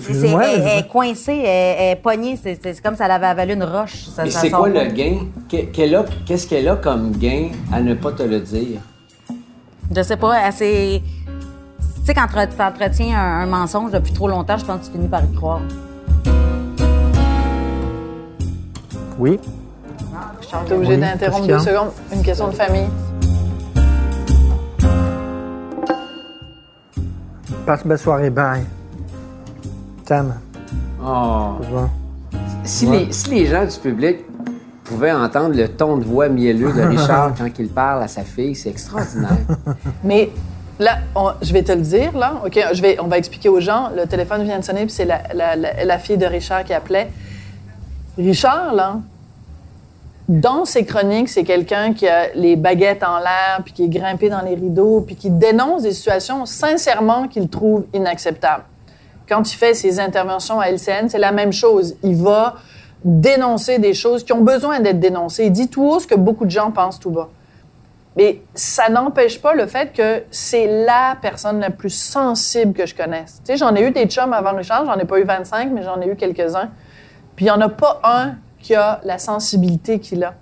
C'est- je- elle est coincée, elle, elle est pognée. C'est comme si elle avait avalé une roche. Ça, Mais c'est quoi le gain? Qu'est-ce qu'elle a comme gain à ne pas te le dire? Je sais pas, elle s'est- Tu sais, quand tu entretiens un, un mensonge depuis trop longtemps, je pense que tu finis par y croire. Oui. T'es obligé Oui, d'interrompre deux secondes. Une question de famille. Passe une belle soirée. Bye. Tam, Oh. revoir. Si, les, si les gens du public pouvaient entendre le ton de voix mielleux de Richard quand il parle à sa fille, c'est extraordinaire. Mais là, on- je vais te le dire, là. OK, je vais, on va expliquer aux gens. Le téléphone vient de sonner, puis c'est la, la- la- la fille de Richard qui appelait. Richard, là, dans ses chroniques, c'est quelqu'un qui a les baguettes en l'air, puis qui est grimpé dans les rideaux, puis qui dénonce des situations sincèrement qu'il trouve inacceptables. Quand il fait ses interventions à LCN, c'est la même chose. Il va dénoncer des choses qui ont besoin d'être dénoncées. Il dit tout haut ce que beaucoup de gens pensent tout bas. Mais ça n'empêche pas le fait que c'est la personne la plus sensible que je connaisse. Tu sais, j'en ai eu des chums avant Richard, j'en ai pas eu 25, mais j'en ai eu quelques-uns. Puis il n'y en a pas un qui a la sensibilité qu'il a.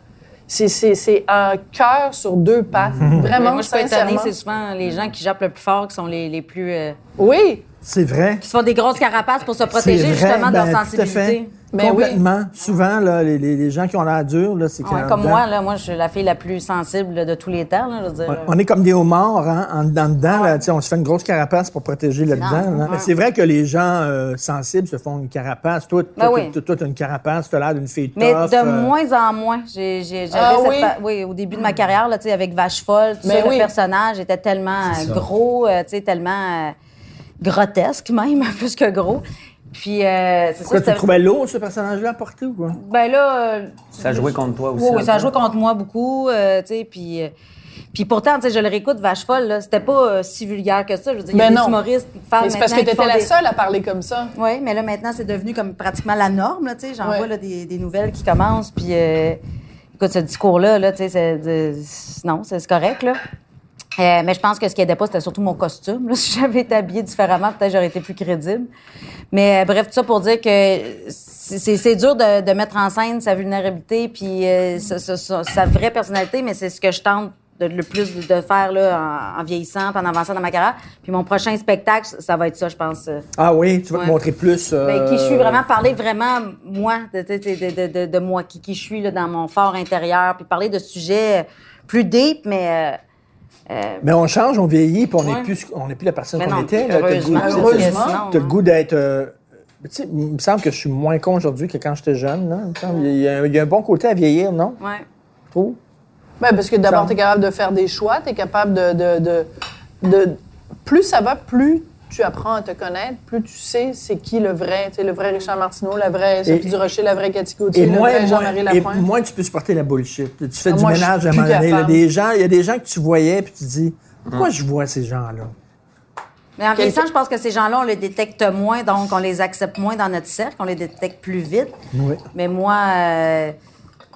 C'est, c'est, c'est un cœur sur deux pattes. Mais Vraiment, moi, je suis pas étonnée, c'est souvent les gens qui jappent le plus fort qui sont les, les plus. euh, Oui, C'est vrai. qui se font des grosses carapaces pour se protéger vrai, justement de ben, leur tout à fait. sensibilité. Ben oui. Souvent, là, les, les- les gens qui ont l'air durs, là, c'est Ouais, comme dedans- moi, là, moi, je suis la fille la plus sensible de tous les temps. Là, je veux dire. Ouais, On est comme des homards, hein, en dedans, dedans, là, tu on se fait une grosse carapace pour protéger là-dedans. Là. ouais. Mais c'est vrai que les gens euh, sensibles se font une carapace. Toi, Ben toi, oui. toi, toi, t'as une carapace, t'as l'air d'une fille tough. Mais de euh, moins en moins. J'ai, j'ai, j'avais Ah cette oui? pa- oui, au début de ma carrière, là, tu avec Vache Folle, tout Mais ça, oui. le personnage était tellement euh, gros, euh, tu tellement euh, grotesque même, plus que gros. Puis, euh, c'est Pourquoi ça, tu trouvais lourd, ce personnage-là, porter ou quoi? Ben là, euh, Ça joué contre toi aussi. Oui, ça joué contre moi beaucoup, euh, tu sais, puis... euh, puis pourtant, tu sais, je le réécoute, Vache folle, là, c'était pas euh, si vulgaire que ça. Je veux dire, il y a Ben des non. humoristes qui parlent mais c'est parce que maintenant qui tu étais font la des- seule à parler comme ça. Oui, mais là, maintenant, c'est devenu comme pratiquement la norme, là, tu sais. J'en Ouais. vois, là, des, des nouvelles qui commencent, puis... euh, écoute, ce discours-là, là, tu sais, Non, c'est c'est correct, là. Euh, mais je pense que ce qui aidait pas, c'était surtout mon costume. là. Si j'avais été habillée différemment, peut-être j'aurais été plus crédible. Mais euh, bref, tout ça pour dire que c'est dur de, de mettre en scène sa vulnérabilité puis euh, sa, sa- sa- sa vraie personnalité, mais c'est ce que je tente de, le plus de, faire là, en, en vieillissant, puis en avançant dans ma carrière. Puis mon prochain spectacle, ça- va être ça, je pense. Ah oui, tu vas Ouais. te montrer plus. euh, ben, qui je suis vraiment, parler vraiment, moi, de, de, de, de, de- de moi, qui, qui je suis là, dans mon fort intérieur, puis parler de sujets plus deep, mais... euh, Mais on change, on vieillit, puis on n'est Ouais. plus, on n'est plus la personne qu'on était. là. T'as le goût- heureusement, sinon, T'as le goût d'être. euh, tu sais, il me semble que je suis moins con aujourd'hui que quand j'étais jeune. là. Il y, a, un- il y a un bon côté à vieillir, non? trouve. Ben, parce que d'abord, tu es capable de faire des choix, tu es capable de, de, de, de- Plus ça va, plus tu apprends à te connaître, plus tu sais c'est qui le vrai, tu sais, le vrai Richard Martineau, la vraie Sophie Et- Durocher, la vraie Cathy Gauthier, Et le moins, vrai Jean-Marie et Lapointe. moins tu peux supporter la bullshit. Tu fais Ah, du moi, ménage à un moment donné. il y a des gens que tu voyais, puis tu te dis, pourquoi je vois ces gens-là? Mais en vieillissant, je pense que ces gens-là, on les détecte moins, donc on les accepte moins dans notre cercle, on les détecte plus vite. Oui. Mais moi, euh,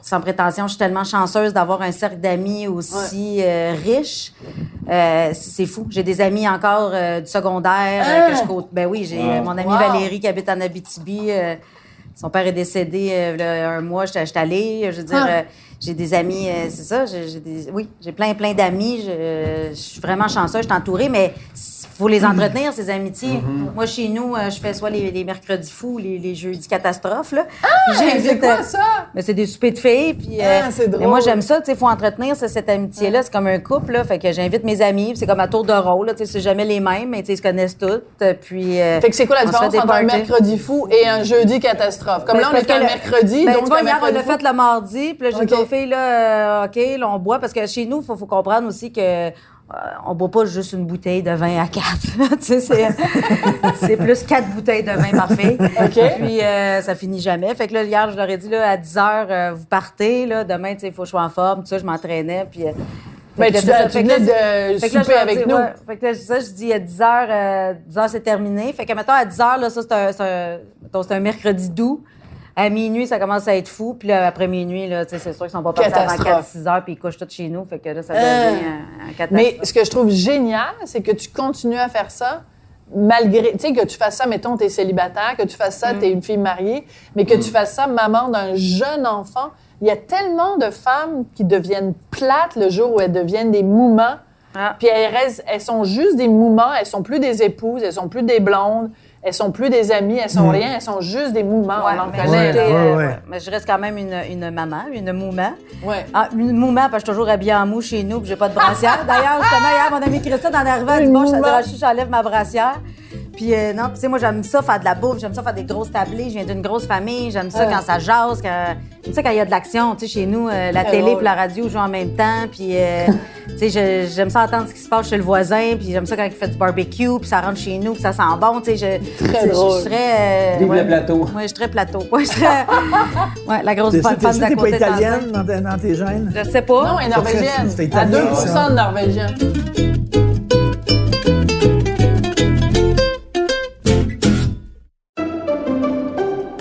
sans prétention, je suis tellement chanceuse d'avoir un cercle d'amis aussi euh, riche. Euh, c'est fou. J'ai des amis encore euh, du secondaire euh, que je côte. Ben oui, j'ai mon amie Wow. Valérie qui habite en Abitibi. euh, Son père est décédé euh, là, un mois, j'étais j'étais allée. Je veux dire, Ah. Euh, j'ai des amis, euh, c'est ça. j'ai j'ai des, oui, j'ai plein, plein d'amis. Je, je suis vraiment chanceuse, je suis entourée, mais il faut les entretenir, ces amitiés. Moi, chez nous, euh, je fais soit les, les mercredis fous, les, les jeudis catastrophes. Là. Puis c'est j'invite, quoi euh, ça? mais c'est des soupers de filles. Puis, Ah, c'est mais drôle. moi, j'aime ça. Il faut entretenir ça, cette amitié-là. C'est comme un couple. Là, fait que j'invite mes amis. puis C'est comme à tour de rôle. là, tu sais, C'est jamais les mêmes, mais tu sais, ils se connaissent toutes. euh, Puis, euh, Fait que c'est quoi la on se fait différence entre un mercredi fou et un jeudi catastrophe? Comme Ben, là, on parce est un que le- mercredi, Ben, donc tu vois, un hier, on fou. fait le mardi, puis là, j'ai. Filles, là, euh, OK, là, on boit, parce que chez nous, il faut, faut comprendre aussi que euh, on boit pas juste une bouteille de vin à quatre. c'est, c'est plus quatre bouteilles de vin par fille. Puis euh, ça finit jamais. Fait que là, hier, je leur ai dit, là, à 10 heures, euh, vous partez, là, demain, il faut que je sois en forme, tout ça, je m'entraînais, puis... euh, Ben, tu ça. venais de là, souper avec dis, nous. ouais. Fait que là, ça, je dis à 10 heures, euh, 10 heures, c'est terminé. Fait que, mettons, à 10 heures, là, ça, c'est un, un, un mercredi doux. À minuit, ça commence à être fou. Puis là, après minuit, là, c'est sûr qu'ils sont pas partis avant Catastrophe. 4-6 heures, puis ils couchent tous chez nous. Fait que là, ça Euh. devient un, un catastrophe. Mais ce que je trouve génial, c'est que tu continues à faire ça malgré, tu sais, que tu fasses ça, mettons, t'es célibataire, que tu fasses ça, t'es une fille mariée, mais que tu fasses ça, maman d'un jeune enfant. Il y a tellement de femmes qui deviennent plates le jour où elles deviennent des moumans. Ah. Puis elles, restent- elles sont juste des moumans, elles sont plus des épouses, elles sont plus des blondes, elles sont plus des amies, elles sont rien, elles sont juste des. Ouais, on en connaît. ouais, euh, ouais. ouais. Mais je reste quand même une, une maman, une mouma. Ouais. Ah, une mouma, parce que je suis toujours habillée en mou chez nous, puis j'ai pas de brassière. D'ailleurs, justement, hier, mon amie Christine, en arrivant, elle dit Bon, je suis mouma. Rachid, j'enlève ma brassière. Puis euh, non, tu sais, moi, j'aime ça faire de la bouffe, j'aime ça faire des grosses tablées. Je viens d'une grosse famille, j'aime ça quand ça jase, quand... j'aime ça quand il y a de l'action. Tu sais, chez nous, euh, la Très télé puis la radio jouent en même temps. Puis, euh, tu sais, je- j'aime ça entendre ce qui se passe chez le voisin. Puis j'aime ça quand il fait du barbecue, puis ça rentre chez nous, puis ça sent bon. Tu sais, je, Très je- je- drôle. Je serais. euh, Vive ouais. le plateau. Ouais, je suis très plateau. Ouais, je serais. ouais, la grosse fan sûr d'à pas côté de italienne dans, tes- dans tes gènes? Je sais pas. Non, elle est norvégienne. C'est À italien, 2 ça. de norvégien.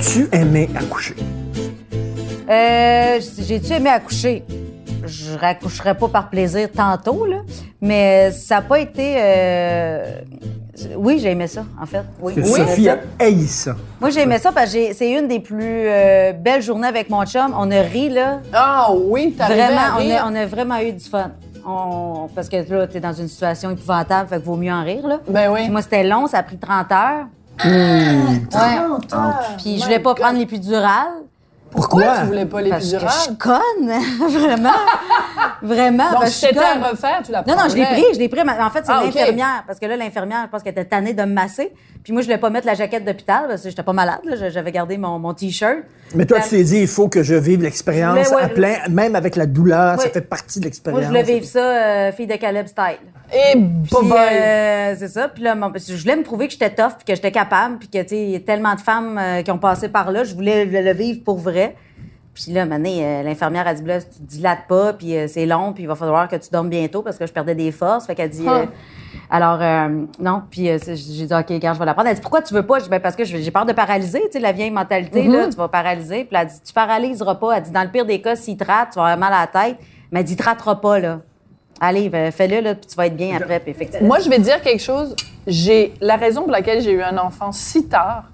As-tu aimé accoucher? Euh, J'ai-tu aimé accoucher? Je raccoucherai pas par plaisir tantôt, là. Mais ça n'a pas été. euh, Oui, j'ai aimé ça, en fait. Oui. Que Oui, Sophie ça. a haï ça. Moi, j'ai aimé ça parce que c'est une des plus euh, belles journées avec mon chum. On a ri, là. Ah oui, t'arrivais Vraiment, à on rire. a, on a vraiment eu du fun. On- parce que là, t'es dans une situation épouvantable, fait qu'il vaut mieux en rire, là. Ben oui. Puis moi, c'était long, ça a pris 30 heures. Mmh. Ouais. Puis je voulais pas prendre les durales. Pourquoi? Tu voulais pas les Parce que je suis conne, vraiment. vraiment. Donc, si suis c'était à refaire, tu la Non, non, je l'ai pris, je l'ai pris. mais En fait, c'est Ah, l'infirmière. Parce que là, l'infirmière, je pense qu'elle était tannée de me masser. Puis moi, je voulais pas mettre la jaquette d'hôpital parce que j'étais pas malade. J'avais gardé mon, mon T-shirt. Mais toi, tu t'es dit, il faut que je vive l'expérience ouais, à plein, même avec la douleur, ça fait partie de Moi, l'expérience. je voulais vivre ça, euh, fille de Caleb style. Et bye. euh, c'est ça. Puis là, mon- je voulais me prouver que j'étais tough, puis que j'étais capable, puis que, tu sais, il y a tellement de femmes euh, qui ont passé par là. Je voulais le vivre pour vrai. Puis là, maintenant, euh, l'infirmière a dit, là, tu te dilates pas, puis euh, c'est long, puis il va falloir que tu dormes bientôt parce que je perdais des forces. Fait qu'elle dit, Ah. euh, alors, non, puis j'ai dit, OK, regarde, je vais la prendre. Elle dit, pourquoi tu veux pas? Je dis, ben, parce que j'ai peur de paralyser, tu sais, la vieille mentalité, là, tu vas paralyser. Puis elle dit, tu paralyseras pas. Elle dit, dans le pire des cas, s'il te rate, tu vas avoir mal à la tête. Mais elle dit, ratera pas, là. Allez, ben, fais-le, là, puis tu vas être bien après. Puis effectivement. Moi, je vais dire quelque chose. J'ai la raison pour laquelle j'ai eu un enfant si tard,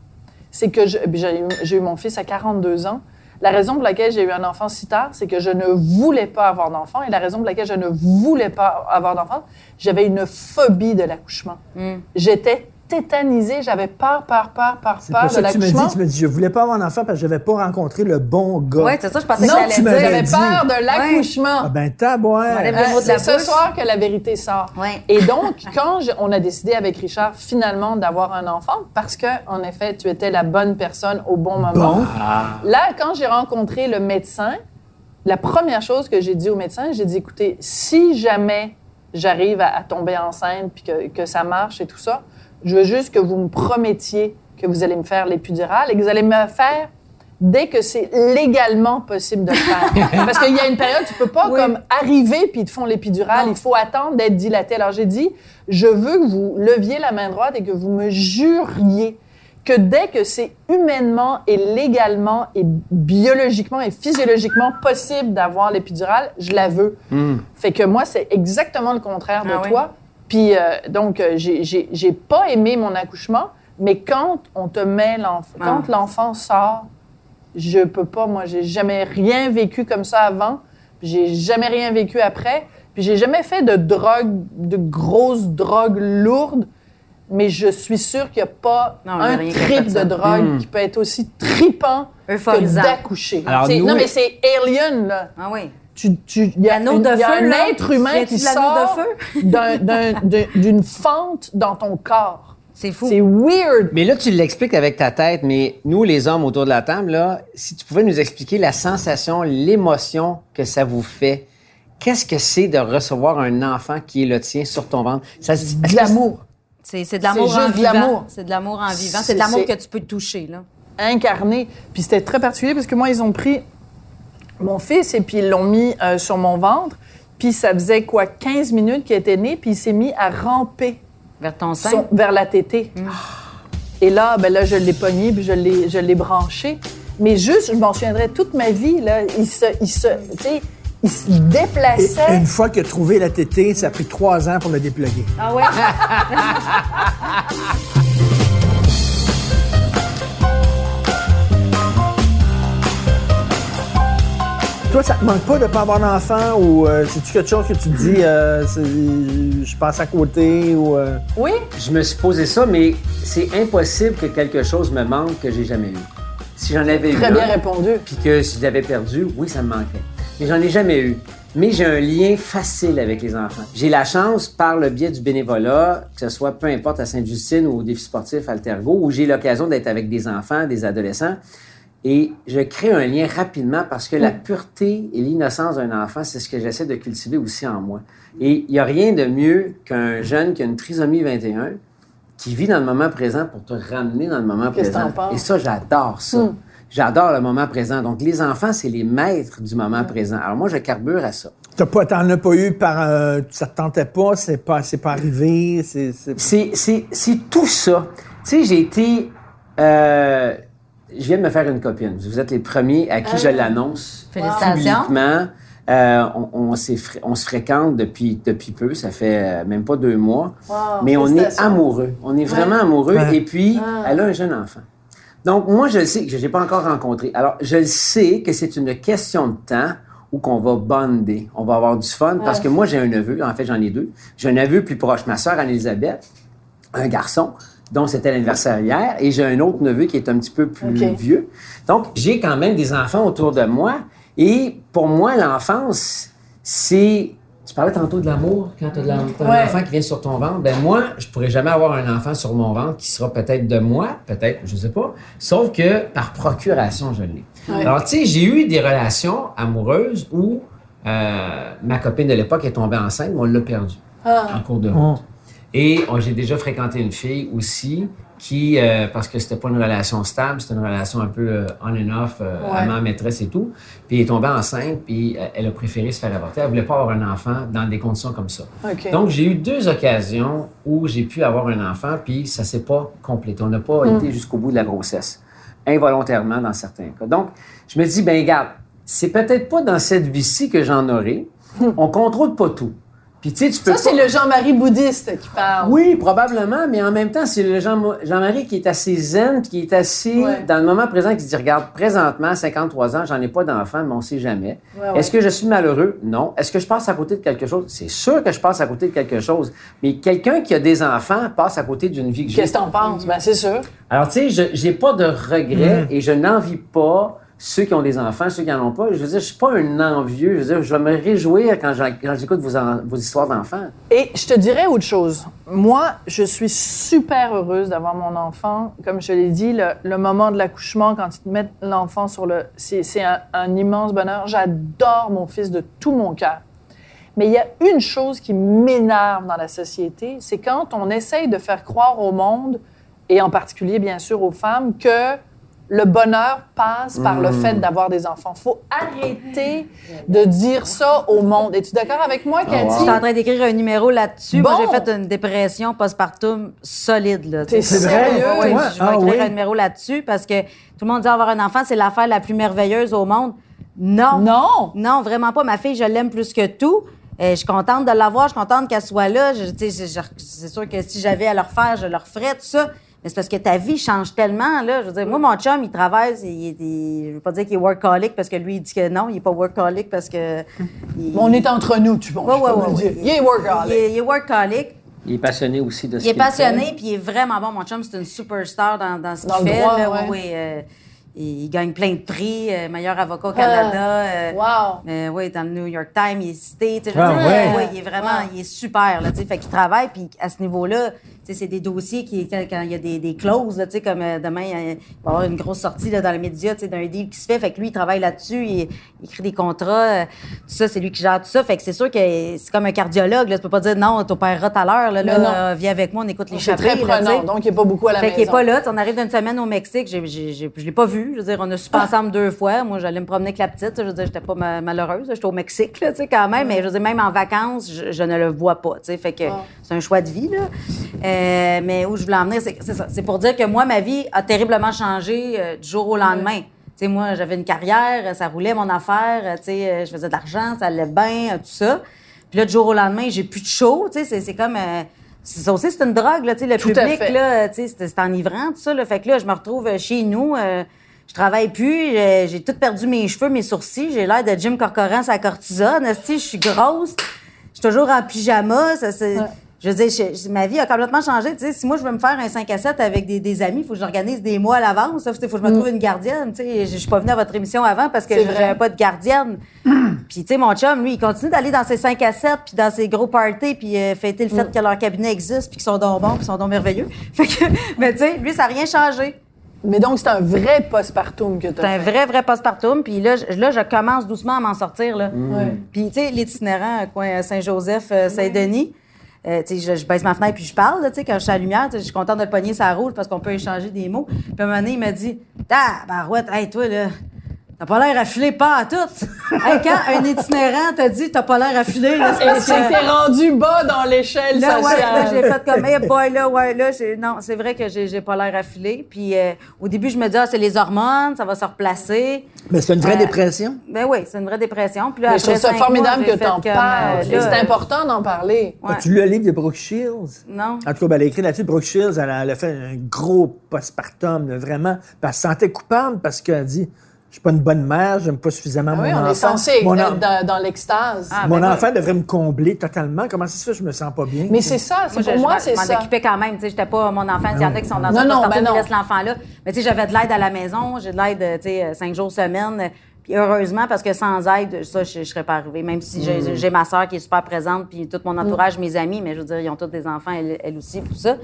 c'est que j'ai eu mon fils à 42 ans. La raison pour laquelle j'ai eu un enfant si tard, c'est que je ne voulais pas avoir d'enfant. Et la raison pour laquelle je ne voulais pas avoir d'enfant, j'avais une phobie de l'accouchement. Hmm. J'étais tétanisée, j'avais peur, peur, peur, peur, peur pas de ça que tu me l'accouchement. dis. Tu me dis, je voulais pas avoir d'enfant parce que j'avais pas rencontré le bon gars. Oui, c'est ça, je pensais Non, que tu dire. j'avais peur de l'accouchement. Ah ben, tabouin. Euh, la c'est ce soir que la vérité sort. Ouais. Et donc, quand je- on a décidé avec Richard finalement d'avoir un enfant, parce que en effet, tu étais la bonne personne au bon moment. Bon. Là, quand j'ai rencontré le médecin, la première chose que j'ai dit au médecin, j'ai dit écoutez, si jamais j'arrive à, à tomber enceinte puis que, que ça marche et tout ça. Je veux juste que vous me promettiez que vous allez me faire l'épidurale et que vous allez me faire dès que c'est légalement possible de le faire. Parce qu'il y a une période, tu peux pas comme arriver puis ils te font l'épidurale. Il faut attendre d'être dilaté. Alors j'ai dit, je veux que vous leviez la main droite et que vous me juriez que dès que c'est humainement et légalement et biologiquement et physiologiquement possible d'avoir l'épidurale, je la veux. Fait que moi, c'est exactement le contraire de Ah oui? Puis euh, donc, euh, j'ai- pas aimé mon accouchement, mais quand on te met l'enfant, quand Ah. l'enfant sort, je peux pas. Moi, j'ai jamais rien vécu comme ça avant. puis J'ai jamais rien vécu après. Puis j'ai jamais fait de drogue, de grosses drogues lourdes. Mais je suis sûre qu'il n'y a pas Non, un trip de drogue qui peut être aussi tripant que d'accoucher. Non, mais c'est alien, là. Ah oui. Tu, tu, il y a, une- de y a feu, un là? être humain qui de l'anneau de sort feu? d'un- d'un- d'un- d'une fente dans ton corps. C'est fou. C'est weird. Mais là, tu l'expliques avec ta tête, mais nous, les hommes autour de la table, là, si tu pouvais nous expliquer la sensation, l'émotion que ça vous fait, qu'est-ce que c'est de recevoir un enfant qui est le tien sur ton ventre? Ça, se- De l'amour. C'est c'est de l'amour C'est en juste de vivant. l'amour. C'est de l'amour en vivant. C'est- C'est de l'amour c'est- que tu peux toucher, là. incarné. Puis c'était très particulier parce que moi, ils ont pris mon fils et puis ils l'ont mis euh, sur mon ventre. Puis ça faisait quoi, 15 minutes qu'il était né, puis il s'est mis à ramper Vers ton sein? son- vers la tétée. Et là, ben là, je l'ai pogné, puis je l'ai, je l'ai branché. Mais juste, je m'en souviendrai toute ma vie, là, il se, il se, tu sais, il se Et déplaçait. une fois qu'il a trouvé la tétée, ça a pris trois ans pour le déploguer. Ah ouais? Toi, ça te manque pas de pas avoir d'enfant ou euh, c'est-tu quelque chose que tu te dis, euh, je passe à côté ou. euh, Oui, Je me suis posé ça, mais c'est impossible que quelque chose me manque que j'ai jamais eu. Si j'en avais eu très un, bien répondu. puis que si je l'avais perdu, oui, ça me manquait. Mais j'en ai jamais eu. Mais j'ai un lien facile avec les enfants. J'ai la chance, par le biais du bénévolat, que ce soit peu importe à Sainte-Justine ou au défi sportif Altergo, où j'ai l'occasion d'être avec des enfants, des adolescents, et je crée un lien rapidement parce que la pureté et l'innocence d'un enfant, c'est ce que j'essaie de cultiver aussi en moi. Et il n'y a rien de mieux qu'un jeune qui a une trisomie 21 qui vit dans le moment présent pour te ramener dans le moment Qu'est-ce que présent. t'en penses? Et ça, j'adore ça. J'adore le moment présent. Donc, les enfants, c'est les maîtres du moment présent. Alors, moi, je carbure à ça. T'as pas, t'en as pas eu par, euh, ça te tentait pas, c'est pas, c'est pas arrivé, c'est, c'est- C'est, c'est, c'est tout ça. Tu sais, j'ai été. euh, je viens de me faire une copine. Vous êtes les premiers à qui je l'annonce. Félicitations. Publiquement. Euh, on, se fréquente depuis, depuis peu, ça fait euh, même pas deux mois. mais on est amoureux. On est vraiment amoureux. Ouais. Et puis, elle a un jeune enfant. Donc, moi, je le sais que je ne l'ai pas encore rencontré. Alors, je le sais que c'est une question de temps où qu'on va bonder. On va avoir du fun parce que moi, j'ai un neveu. En fait, j'en ai deux. J'ai un neveu plus proche, ma sœur Anne-Elisabeth, un garçon dont c'était l'anniversaire hier, et j'ai un autre neveu qui est un petit peu plus vieux. Donc, j'ai quand même des enfants autour de moi. Et pour moi, l'enfance, c'est... Tu parlais tantôt de l'amour quand tu as, de Ouais. un enfant qui vient sur ton ventre. Ben moi, je pourrais jamais avoir un enfant sur mon ventre qui sera peut-être de moi, peut-être, je sais pas. Sauf que par procuration, je l'ai. Ouais. Alors, tu sais, j'ai eu des relations amoureuses où euh, ma copine de l'époque est tombée enceinte, mais on l'a perdue en cours de route. Et oh, j'ai déjà fréquenté une fille aussi qui, euh, parce que c'était pas une relation stable, c'était une relation un peu euh, on and off, euh, Ouais. amant, maîtresse et tout. Puis elle est tombée enceinte, puis euh, elle a préféré se faire avorter. Elle voulait pas avoir un enfant dans des conditions comme ça. Donc, j'ai eu deux occasions où j'ai pu avoir un enfant, puis ça s'est pas complété. On n'a pas été jusqu'au bout de la grossesse, involontairement dans certains cas. Donc, je me dis, ben regarde, c'est peut-être pas dans cette vie-ci que j'en aurai. On contrôle pas tout. Puis tu sais, tu peux ça, c'est le Jean-Marie bouddhiste qui parle. oui, probablement, mais en même temps, c'est le Jean- Jean-Marie qui est assez zen, puis qui est assez Ouais. dans le moment présent, qui se dit, regarde, présentement, 53 ans, j'en ai pas d'enfant, mais on sait jamais. Ouais, ouais. Est-ce que je suis malheureux? Non. Est-ce que je passe à côté de quelque chose? C'est sûr que je passe à côté de quelque chose. Mais quelqu'un qui a des enfants passe à côté d'une vie que j'ai. Qu'est-ce que t'en penses? Ben, c'est sûr. Alors, tu sais, je j'ai pas de regrets et je n'envie pas ceux qui ont des enfants, ceux qui en ont pas. Je veux dire, je suis pas un envieux. Je veux dire, je vais me réjouir quand j'écoute vos, histoires d'enfants. Et je te dirais autre chose. Moi, je suis super heureuse d'avoir mon enfant. Comme je l'ai dit, le, moment de l'accouchement, quand ils te mettent l'enfant sur le... C'est c'est un, un immense bonheur. J'adore mon fils de tout mon cœur. Mais il y a une chose qui m'énerve dans la société, c'est quand on essaye de faire croire au monde, et en particulier, bien sûr, aux femmes, que le bonheur passe par le fait d'avoir des enfants. faut arrêter de dire ça au monde. Es-tu d'accord avec moi, Cathy? Je suis en train d'écrire un numéro là-dessus. Bon. Moi, j'ai fait une dépression postpartum solide. Là, T'es sérieux? Oui, Ouais. je vais Ah, écrire oui? un numéro là-dessus parce que tout le monde dit avoir un enfant, c'est l'affaire la plus merveilleuse au monde. Non. Non! Non, vraiment pas. Ma fille, je l'aime plus que tout. Euh, je suis contente de l'avoir, je suis contente qu'elle soit là. C'est sûr que si j'avais à le refaire, je le referais, tout ça. Mais c'est parce que ta vie change tellement, là. Je veux dire, moi, mon chum, il travaille, il est, il- je veux pas dire qu'il est workaholic parce que lui, il dit que non, il est pas workaholic parce que... il- On est entre nous, tu vois. Ouais, ouais, ouais, ouais. Il est workaholic. Il est, il est workaholic. Il est passionné aussi de ce Il est passionné, puis il est vraiment bon. Mon chum, c'est une superstar dans, dans ce qu'il fait. droit, là. ouais. Oui, oui, euh, il, gagne plein de prix, euh, meilleur avocat au Canada. euh, Wow! euh, oui, dans le New York Times, il est cité. Ah, veux dire, ouais. ouais, il est vraiment, il est super, là, tu sais. Fait qu'il travaille, puis à ce niveau-là, c'est des dossiers qui, quand, quand il y a des, des clauses, là, tu sais, comme euh, demain, il a- il va y avoir une grosse sortie, là, dans les médias, tu sais, d'un deal qui se fait. Fait que lui, il travaille là-dessus, il, il écrit des contrats, euh, tout ça, c'est lui qui gère tout ça. Fait que c'est sûr que c'est comme un cardiologue, là. Tu peux pas dire, non, t'opéreras tout à l'heure, là, là, euh, viens avec moi, on écoute les C'est chapitres. très prenant, donc il n'est pas beaucoup à la Fait qu'il est maison. pas là. On arrive d'une semaine au Mexique. J'ai, j'ai, j'ai- je l'ai pas vu. Je veux dire, on a super ensemble deux fois. Moi, j'allais me promener avec la petite. Je veux dire, j'étais pas ma- malheureuse. J'étais au Mexique, là, tu sais, quand même. Mais je veux dire, même en vacances, je, je ne le vois pas. Fait que c'est un choix de vie, là. Euh, mais où je voulais en venir, c'est, ça. C'est pour dire que moi, ma vie a terriblement changé euh, du jour au lendemain. Tu sais, moi, j'avais une carrière, ça roulait mon affaire, euh, tu sais, euh, je faisais de l'argent, ça allait bien, euh, tout ça. Puis là, du jour au lendemain, j'ai plus de show, tu sais, c'est, comme... euh, c'est- ça aussi, c'est une drogue, là, tu sais, le Tout à public, fait. là, tu sais, c'est, enivrant, tout ça, là. Fait que là, je me retrouve euh, chez nous, euh, je travaille plus, euh, j'ai tout perdu mes cheveux, mes sourcils, j'ai l'air de Jim Corcoran sa cortisone, je suis grosse, je suis toujours en pyjama, ça, c'est... Je veux dire, je- ma vie a complètement changé. Tu sais, si moi, je veux me faire un 5 à 7 avec des, des amis, il faut que j'organise des mois à l'avance. Il faut que je me trouve une gardienne. Tu sais, je je suis pas venue à votre émission avant parce que n'avais pas de gardienne. puis, tu sais, mon chum, lui, il continue d'aller dans ses 5 à 7 puis dans ses gros parties puis euh, fêter le fait que leur cabinet existe puis qu'ils sont donc bons puis qu'ils sont donc merveilleux. Fait que, mais tu sais, lui, ça n'a rien changé. Mais donc, c'est un vrai postpartum que tu C'est un vrai, vrai postpartum. Puis là, je, là, je commence doucement à m'en sortir. Là. Puis, tu sais, l'itinérant, euh, coin Saint-Joseph, euh, Saint-Denis, euh, je, baisse ma fenêtre puis je parle, là, quand je suis à la lumière, je suis contente de le pogner sa rouge parce qu'on peut échanger des mots. Puis à un moment donné, il m'a dit Ah, barouette, hey, toi, là, t'as pas l'air affilé pas à tout. hey, quand un itinérant t'a dit T'as pas l'air affilé, là, c'est que- t'es rendu bas dans l'échelle Là, ouais, sociale? là, j'ai fait comme, hey boy, là, ouais, là, non, c'est vrai que j'ai pas l'air affilé. Puis euh, au début, je me dis, ah, c'est les hormones, ça va se replacer. Mais c'est une vraie Euh, dépression. Ben oui, c'est une vraie dépression. Puis là, Mais je trouve ça formidable mois, que t'en parles. euh, c'est important d'en parler. ouais. As-tu lu le livre de Brooke Shields? Non. En tout cas, ben, elle a écrit là-dessus. Brooke Shields, elle a, elle a fait un gros postpartum, là, vraiment. Puis elle se sentait coupable parce qu'elle a dit Je suis pas une bonne mère, j'aime pas suffisamment Ah mon oui, on enfant. est censé mon, être en- dans, dans l'extase. Ah, mon ben enfant devrait me combler totalement. Comment c'est ça, je me sens pas bien? Mais c'est ça, c'est Moi, je- pour moi, je c'est m'en ça. occupais quand même. Tu sais, j'étais pas mon enfant. Il y en a qui sont dans Non, un non, ben non. laissent l'enfant là. Mais tu sais, j'avais de l'aide à la maison. J'ai de l'aide, euh, tu sais, cinq jours semaine. Puis heureusement, parce que sans aide, ça, je, je serais pas arrivée. Même si j'ai- Mm. j'ai ma soeur qui est super présente, puis tout mon entourage, mes amis, mais je veux dire, ils ont tous des enfants, elle, elle aussi, tout ça.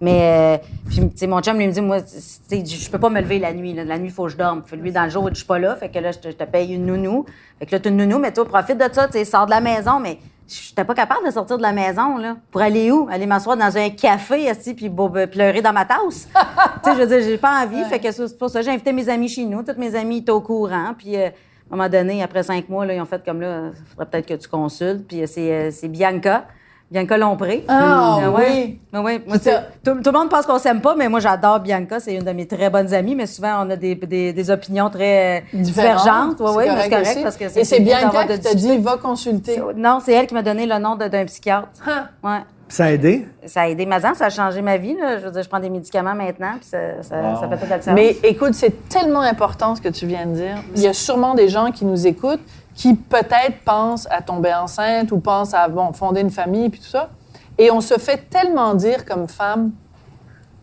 Mais, euh, puis, tu sais, mon chum, lui, me dit, moi, tu sais, je peux pas me lever la nuit. là. La nuit, il faut que je dorme. Fait lui, dans le jour, je suis pas là. Fait que là, je te, je te paye une nounou. Fait que là, tu une nounou, mais toi, profite de ça, tu sais, sors de la maison, mais je n'étais pas capable de sortir de la maison, là. Pour aller où? Aller m'asseoir dans un café, assis, puis bo- pleurer dans ma tasse? tu sais, je veux dire, j'ai pas envie. Fait que c'est pour ça, j'ai invité mes amis chez nous. Tous mes amis étaient au courant. Puis, euh, à un moment donné, après cinq mois, là, ils ont fait comme là, il faudrait peut-être que tu consultes. Puis, euh, c'est euh, c'est Bianca. Bianca Lompré. Ah, Euh, oui. ouais. Ouais, ouais. Moi, Qui t'a- tu sais, tout, tout le monde pense qu'on s'aime pas, mais moi, j'adore Bianca. C'est une de mes très bonnes amies, mais souvent, on a des, des, des opinions très divergentes. Ouais, ouais, mais c'est correct parce que Et c'est bien Bianca qui t'a dit, va consulter. non, c'est elle qui m'a donné le nom d'un psychiatre. Ah. Ouais. Ça a aidé? Ça a aidé Mazan, ça a changé ma vie. Là. Je veux dire, je prends des médicaments maintenant, puis ça, ça, ça fait toute la différence. Mais écoute, c'est tellement important ce que tu viens de dire. Il y a sûrement des gens qui nous écoutent qui peut-être pensent à tomber enceinte ou pensent à bon, fonder une famille puis tout ça. Et on se fait tellement dire comme femme,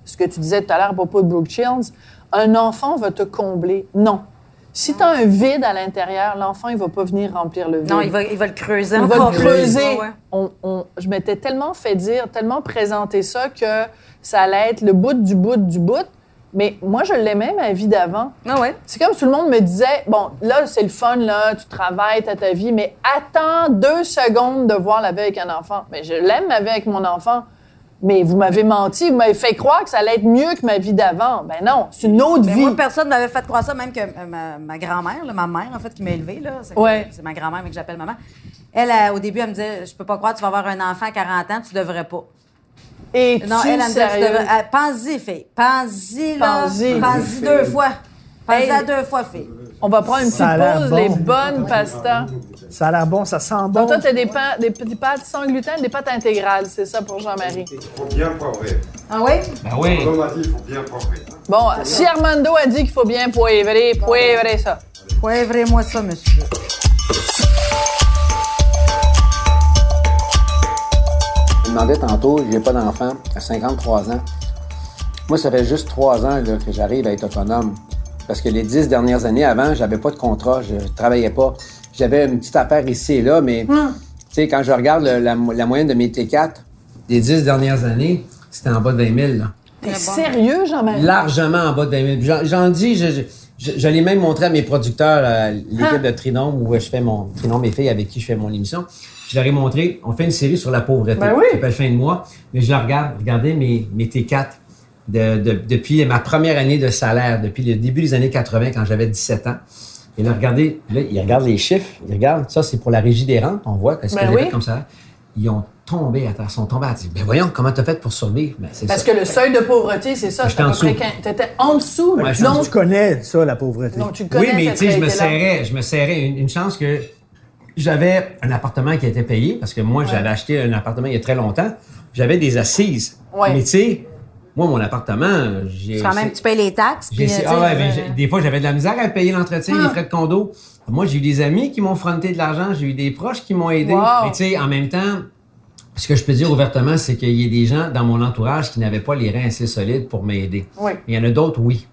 ce que tu disais tout à l'heure à propos de Brooke Shields, un enfant va te combler. Non. Si tu as un vide à l'intérieur, l'enfant, il va pas venir remplir le vide. non, il va, il va le creuser Il va le creuser. Ouais, ouais. On- on- je m'étais tellement fait dire, tellement présenté ça que ça allait être le bout du bout du bout. Mais moi, je l'aimais, ma vie d'avant. Ah ouais? C'est comme si tout le monde me disait, bon, là, c'est le fun, là, tu travailles, t'as ta vie, mais attends deux secondes de voir la vie avec un enfant. Mais je l'aime, ma vie avec mon enfant. Mais vous m'avez menti, vous m'avez fait croire que ça allait être mieux que ma vie d'avant. Ben non, c'est une autre Mais vie. moi, personne m'avait fait croire ça, même que euh, ma, ma grand-mère, là, ma mère, en fait, qui m'a élevée, là. C'est Ouais. c'est ma grand-mère, mais que j'appelle maman. Elle, au début, elle me disait Je peux pas croire que tu vas avoir un enfant à 40 ans, tu devrais pas. Et Non, tu elle, elle me Tu euh, Pense-y, fille. Pense-y, là. Pense-y. Pense-y deux fois. Pense-y Hey. à deux fois, fille. On va prendre une petite pause, bon. les bonnes pastas. Ça a l'air bon, ça sent bon. Donc, toi, t'as des, pa- des petits pâtes sans gluten, des pâtes intégrales, c'est ça pour Jean-Marie. Il faut bien poivrer. Ah oui? Ben oui. Comme a dit, il faut bien poivrer. Bon, si Armando a dit qu'il faut bien poivrer, poivrer ça. Poivrez-moi ça, monsieur. Demandais tantôt, j'ai pas d'enfant à 53 ans. Moi, ça fait juste trois ans là, que j'arrive à être autonome. Parce que les dix dernières années avant, j'avais pas de contrat, je travaillais pas. J'avais une petite affaire ici et là, mais tu sais, quand je regarde le- la, la moyenne de mes T4, les dix dernières années, c'était en bas de 20 000. là. T'es sérieux, Jean-Marie? Largement en bas de 20 000. J'en- dis, je, je, je- je l'ai même montré à mes producteurs, à l'équipe de Trinôme, où je fais mon Trinôme et filles avec qui je fais mon émission. Je leur ai montré, on fait une série sur la pauvreté. Ben oui. Ça Fin de mois. Mais je leur regarde, regardez mes, mes T4 de, de- depuis ma première année de salaire, depuis le début des années 80, quand j'avais 17 ans. Et là, regardez, là, ils regardent les chiffres, ils regardent, ça, c'est pour la régie des rentes, on voit que ce Ben que oui. comme ça? Ils ont tombé à terre, ils sont tombés à terre. Ben voyons, comment t'as fait pour survivre? Ben, c'est Parce ça. que le seuil de pauvreté, c'est ça. J'étais en dessous. T'étais en dessous. Ouais, donc, Tu connais ça, la pauvreté. donc, tu connais Oui, mais tu sais, je me serrais, je me serrais une, une chance que j'avais un appartement qui était payé parce que moi, j'avais acheté un appartement il y a très longtemps. J'avais des assises. Ouais. Mais tu sais, moi, mon appartement, j'ai. Quand même, tu payes les taxes. puis, euh, ah ouais, ben, euh, des fois, j'avais de la misère à payer l'entretien, Ah. les frais de condo. Moi, j'ai eu des amis qui m'ont fronté de l'argent, j'ai eu des proches qui m'ont aidé. Wow. Mais tu sais, en même temps, ce que je peux dire ouvertement, c'est qu'il y a des gens dans mon entourage qui n'avaient pas les reins assez solides pour m'aider. Oui. Il y en a d'autres, oui.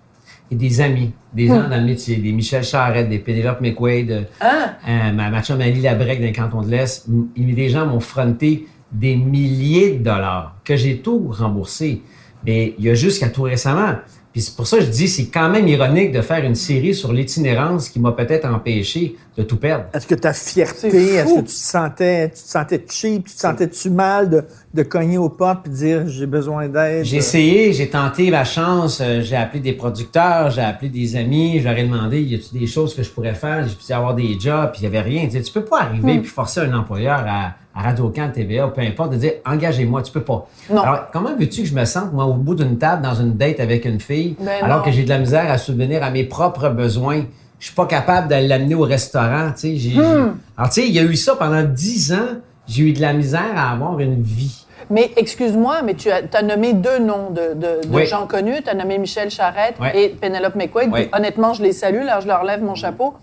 Et des amis, des gens dans le métier, des Michel Charette, des Pénélope McQuaid, euh, Hein? euh, ma, ma chum Labrec d'un canton de l'Est. Des gens m'ont fronté des milliers de dollars que j'ai tout remboursé. Mais il y a jusqu'à tout récemment. Puis c'est pour ça que je dis, c'est quand même ironique de faire une série sur l'itinérance qui m'a peut-être empêché de tout perdre. Est-ce que ta fierté, est-ce que tu te sentais, tu te sentais cheap, tu te sentais-tu mal de, de cogner au pop et dire j'ai besoin d'aide? J'ai essayé, j'ai tenté ma chance, euh, j'ai appelé des producteurs, j'ai appelé des amis, je leur ai demandé y a-t-il des choses que je pourrais faire, j'ai pu avoir des jobs, puis il y avait rien. Tu, sais, tu peux pas arriver puis forcer un employeur à, à Radio-Can, TVA ou peu importe de dire engagez-moi, tu peux pas. Non. Alors comment veux-tu que je me sente moi au bout d'une table dans une date avec une fille Ben alors non. que j'ai de la misère à subvenir à mes propres besoins? Je suis pas capable d'aller l'amener au restaurant, tu sais. Hmm. Alors tu sais, il y a eu ça pendant dix ans. J'ai eu de la misère à avoir une vie. Mais excuse-moi, mais tu as, as nommé deux noms de, de- de Oui. gens connus. Tu as nommé Michel Charette et Penelope McQuaid. Oui. Honnêtement, je les salue, là, je leur lève mon chapeau.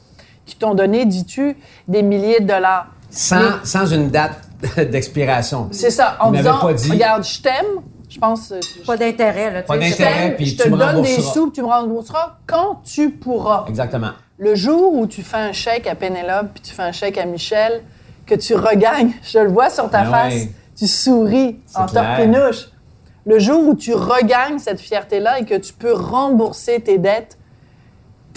Qui t'ont donné, dis-tu, des milliers de dollars. Sans, sans une date d'expiration. C'est ça, en disant, pas dit. regarde, je t'aime, je pense, euh, je Pas d'intérêt, là. tu Pas d'intérêt. puis je tu te me donne des sous, puis tu me rembourseras quand tu pourras. Exactement. Le jour où tu fais un chèque à Pénélope, puis tu fais un chèque à Michel, que tu regagnes, je le vois sur ta Ben face, ouais. tu souris en torpinouche. Le jour où tu regagnes cette fierté-là et que tu peux rembourser tes dettes,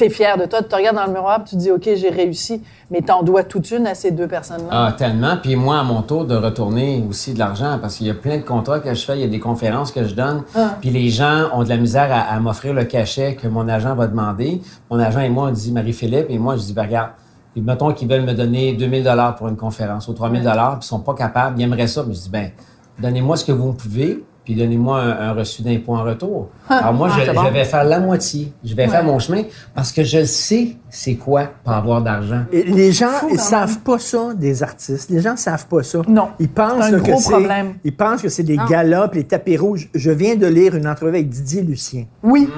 fier de toi. Tu te regardes dans le miroir et tu te dis, OK, j'ai réussi. Mais t'en dois toute une à ces deux personnes-là. Ah, tellement. Puis moi, à mon tour, de retourner aussi de l'argent parce qu'il y a plein de contrats que je fais, il y a des conférences que je donne. Ah. Puis les gens ont de la misère à, à m'offrir le cachet que mon agent va demander. Mon agent et moi, on dit Marie-Philippe, et moi, je dis, ben, regarde, puis mettons qu'ils veulent me donner 2000 dollars pour une conférence ou 3000 dollars, puis ils sont pas capables, ils aimeraient ça. Mais je dis, ben, donnez-moi ce que vous pouvez, puis donnez-moi un, un reçu d'impôt en retour. Alors moi, Ah, je, c'est bon. je vais faire la moitié. Je vais faire mon chemin parce que je sais c'est quoi pas avoir d'argent. Et les gens, quand savent pas ça des artistes. Les gens savent pas ça. Non. Ils pensent C'est un là, gros que c'est, problème. ils pensent que c'est des galas, puis les tapis rouges. Je viens de lire une entrevue avec Didier Lucien. Oui.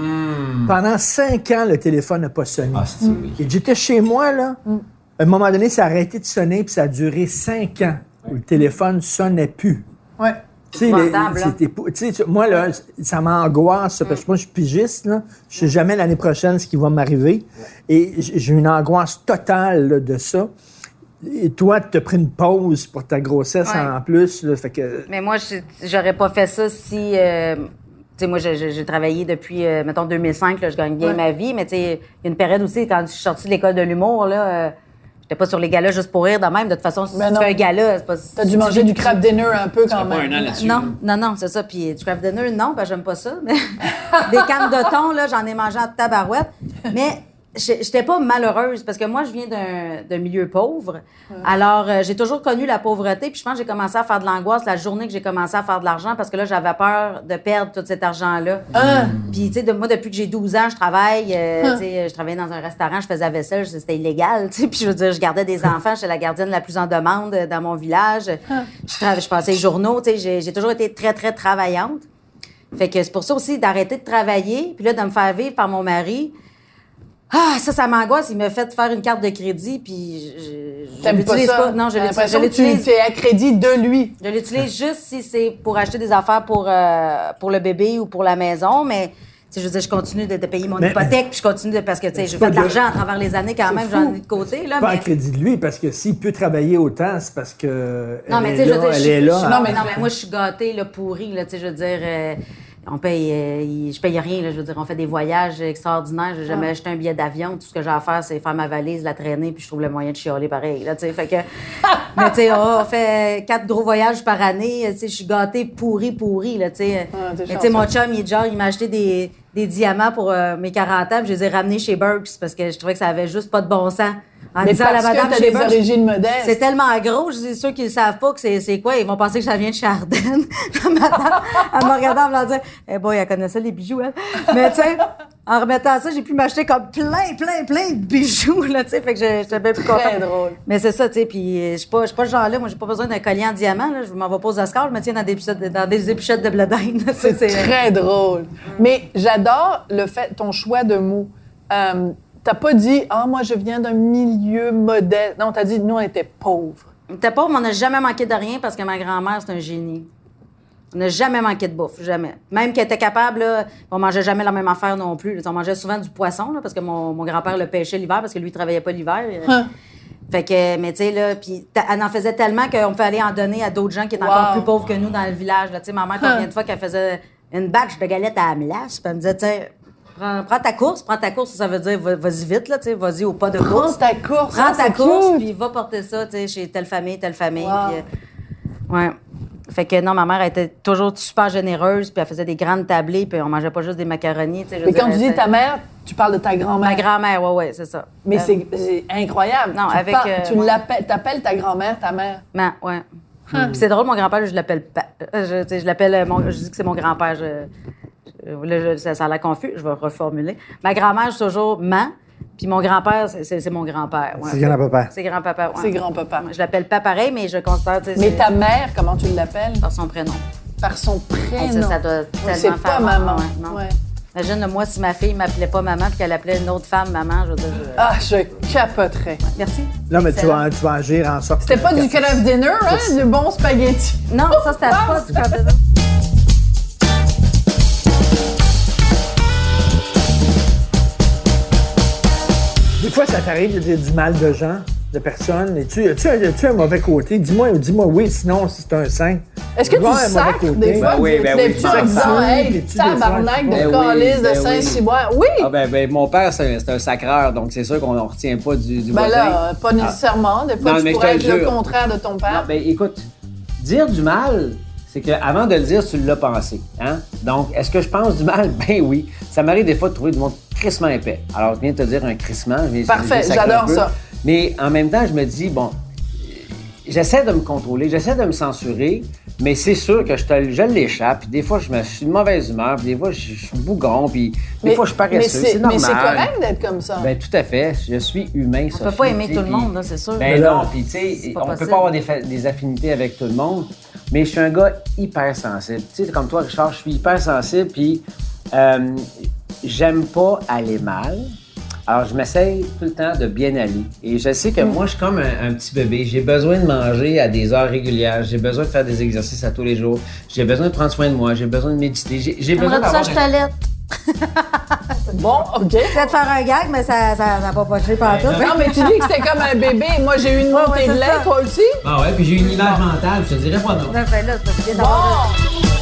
Pendant cinq ans, le téléphone n'a pas sonné. Ah, oui. Et j'étais chez moi, là? À un moment donné, ça a arrêté de sonner, puis ça a duré cinq ans où le téléphone sonnait plus. Ouais. Tu sais, tu tu- moi, là, ça m'angoisse, parce que moi, je suis pigiste, là. Je sais jamais l'année prochaine ce qui va m'arriver. Et j'ai une angoisse totale là, de ça. Et toi, tu as pris une pause pour ta grossesse Ouais. en plus, là, fait que... Mais moi, j'aurais pas fait ça si. euh, sais, moi, j'ai travaillé depuis, euh, mettons, 2005, là, je gagne bien ma vie, mais tu sais, il y a une période aussi, quand je suis sortie de l'école de l'humour, là, euh, j'étais pas sur les galas juste pour rire de même. De toute façon, si Ben tu non. fais un gala, c'est pas... T'as dû manger du crab dinner un peu quand Pas même. un an là-dessus. Non, non, non, c'est ça. Puis du craft dinner, non, ben j'aime pas ça. Mais des cannes de thon, là, j'en ai mangé en tabarouette. Mais j'étais pas malheureuse parce que moi, je viens d'un milieu pauvre. Alors, euh, j'ai toujours connu la pauvreté. Puis je pense que j'ai commencé à faire de l'angoisse la journée que j'ai commencé à faire de l'argent parce que là, j'avais peur de perdre tout cet argent-là. Ah. Puis, tu sais, de, moi, depuis que j'ai 12 ans, je travaille. euh, tu sais, je travaillais dans un restaurant, je faisais la vaisselle, c'était illégal. tu sais. Puis, je veux dire, je gardais des enfants, j'étais la gardienne la plus en demande euh, dans mon village. Je, trava- je passais les journaux, tu sais, j'ai j'ai toujours été très, très travaillante. Fait que c'est pour ça aussi d'arrêter de travailler, puis là, de me faire vivre par mon mari. Ah, ça, ça m'angoisse. Il m'a fait faire une carte de crédit, puis je, je, je pas l'utilise ça? pas. Non, je l'utilise- l'impression je que tu l'utilise. es à crédit de lui. Je l'utilise juste si c'est pour acheter des affaires pour, euh, pour le bébé ou pour la maison, mais tu sais, je veux dire, je continue de, de payer mon Mais- hypothèque, puis je continue de, parce que tu sais, fait pas de l'argent à travers les années quand même, j'en ai de côté là. Pas mais- à crédit de lui, parce que s'il peut travailler autant, c'est parce que. Non, elle mais tu sais, je veux là, dire, je elle suis- est je là. suis- non, mais non, mais moi, je suis gâtée, là, pourrie, là, tu sais, je veux dire, euh, on paye, euh, je paye rien, là, je veux dire, on fait des voyages extraordinaires, j'ai jamais acheté un billet d'avion, tout ce que j'ai à faire, c'est faire ma valise, la traîner, puis je trouve le moyen de chialer pareil, là, tu sais, fait que, mais tu sais, oh, on fait quatre gros voyages par année, tu sais, je suis gâtée, pourrie, pourrie, là, tu sais. Ah, tu sais, mon chum, il genre, il m'a acheté des, des diamants pour euh, mes 40 ans, puis je les ai ramenés chez Burks, parce que je trouvais que ça avait juste pas de bon sens. En Mais la parce que madame t'as chez des origines modestes. c'est tellement gros, je suis sûre qu'ils ne savent pas que c'est, quoi. Ils vont penser que ça vient de chez Ardennes. La madame, elle m'a regardé en me disant, eh boy, elle connaissait les bijoux, elle. Mais tu sais, en remettant ça, j'ai pu m'acheter comme plein, plein, plein de bijoux, là, tu sais. Fait que j'étais bien plus contente. Drôle. Mais c'est ça, tu sais. Puis euh, je suis pas, pas ce genre-là. Moi, j'ai pas besoin d'un collier en diamant, là. Je m'en vais pas aux Oscars, je me tiens dans des dans des épichettes de bledine. C'est très drôle. Mais j'adore le fait, ton choix de mots. Euh, t'as pas dit, ah, moi, je viens d'un milieu modeste. Non, t'as dit, nous, on était pauvres. T'es pauvre, mais on n'a jamais manqué de rien parce que ma grand-mère, c'est un génie. On n'a jamais manqué de bouffe, jamais. Même qu'elle était capable, là, on mangeait jamais la même affaire non plus. On mangeait souvent du poisson, là, parce que mon, mon grand-père le pêchait l'hiver parce que lui, il travaillait pas l'hiver. Hein. Fait que, mais tu sais, là, puis elle en faisait tellement qu'on aller en donner à d'autres gens qui étaient encore plus pauvres que nous dans le village. Tu sais, ma mère, combien de fois qu'elle faisait une batch de galettes à la glace, puis elle me disait, sais, prends, prends ta course, prends ta course, ça veut dire, va- vas-y vite, là, vas-y au pas de Prends course. ta course. Prends hein, ta course, puis va porter ça, tu sais, chez telle famille, telle famille. Wow. euh, ouais. Fait que non, ma mère elle était toujours super généreuse, puis elle faisait des grandes tablées, puis on mangeait pas juste des macaronis, Mais quand tu dis ta mère, tu parles de ta grand-mère. Ma grand-mère, ouais, ouais, c'est ça. Mais Euh, c'est incroyable. Non, tu avec, euh, tu ouais. l'appelles, t'appelles ta grand-mère ta mère. Ma- ouais. Puis c'est drôle, mon grand-père, je l'appelle pas. Je, je l'appelle, je dis que c'est mon grand-père. Je- là, je- ça, ça a l'air confus, je vais reformuler. Ma grand-mère, je suis toujours ma, puis mon grand-père, c'est- c'est c'est mon grand-père. ouais. C'est grand-papa. C'est grand-papa, ouais. C'est grand-papa. Je l'appelle pas pareil, mais je considère, Mais c'est- ta mère, comment tu l'appelles? par son prénom. Par son Hey, prénom. ça, ça doit tellement c'est faire pas maman. ouais, non. Ouais. Imagine, moi, si ma fille m'appelait pas maman puis qu'elle appelait une autre femme maman, je veux dire. je- Ah, je capoterais. Merci. Non, mais tu vas, tu vas agir en sorte C'était pas du craft dinner, hein? Du bon spaghetti. Non, ça, c'était pas du cabinet. Des fois, ça t'arrive de dire du mal de gens, de personnes. Et tu as-tu un, as-tu un mauvais côté? Dis-moi dis-moi oui, sinon, si c'est un saint. Est-ce que tu sacres côté. des fois Ben oui, ben des oui, disant Hey, Des petits des fois, tabarnak de calice de Ben oui, Saint-Cyboire. Oui! Ah ben, ben, mon père, c'est c'est un sacreur, donc c'est sûr qu'on ne retient pas du, du Ben voisin. là, pas nécessairement. Des fois, Non, tu pourrais être le contraire de ton père. Non, ben écoute, dire du mal, c'est qu'avant de le dire, tu l'as pensé. Hein? Donc, est-ce que je pense du mal? Ben oui. Ça m'arrive des fois de trouver du monde crissement épais. Alors, je viens de te dire un crissement. je viens- Parfait, j'adore ça. Mais en même temps, je me dis, bon, j'essaie de me contrôler, j'essaie de me censurer, mais c'est sûr que je, te- je l'échappe. Puis des fois, je, me, je suis de mauvaise humeur, puis des fois, je, je suis bougon, puis des fois, je suis mais paresseux. c'est C'est normal. mais c'est correct d'être comme ça. Ben, tout à fait. Je suis humain, On peut pas aimer tout le monde, là, c'est sûr. Ben non, puis tu sais, on peut possible. pas avoir des affinités avec tout le monde, mais je suis un gars hyper sensible. Tu sais, comme toi, Richard, je suis hyper sensible, puis euh, j'aime pas aller mal. Alors, je m'essaye tout le temps de bien aller. Et je sais que Mm. moi, je suis comme un, un petit bébé. J'ai besoin de manger à des heures régulières. J'ai besoin de faire des exercices à tous les jours. J'ai besoin de prendre soin de moi. J'ai besoin de méditer. J'ai j'ai besoin J'aimerais ça, je un-. Bon, OK. Peut-être faire un gag, mais ça ça, ça a pas poché par tout. Non, mais tu dis que c'était comme un bébé. Moi, j'ai eu une montée ouais, de lait, toi aussi. Ah ouais, puis j'ai une image mentale. Je te dirais pas non. Non, ben là, c'est parce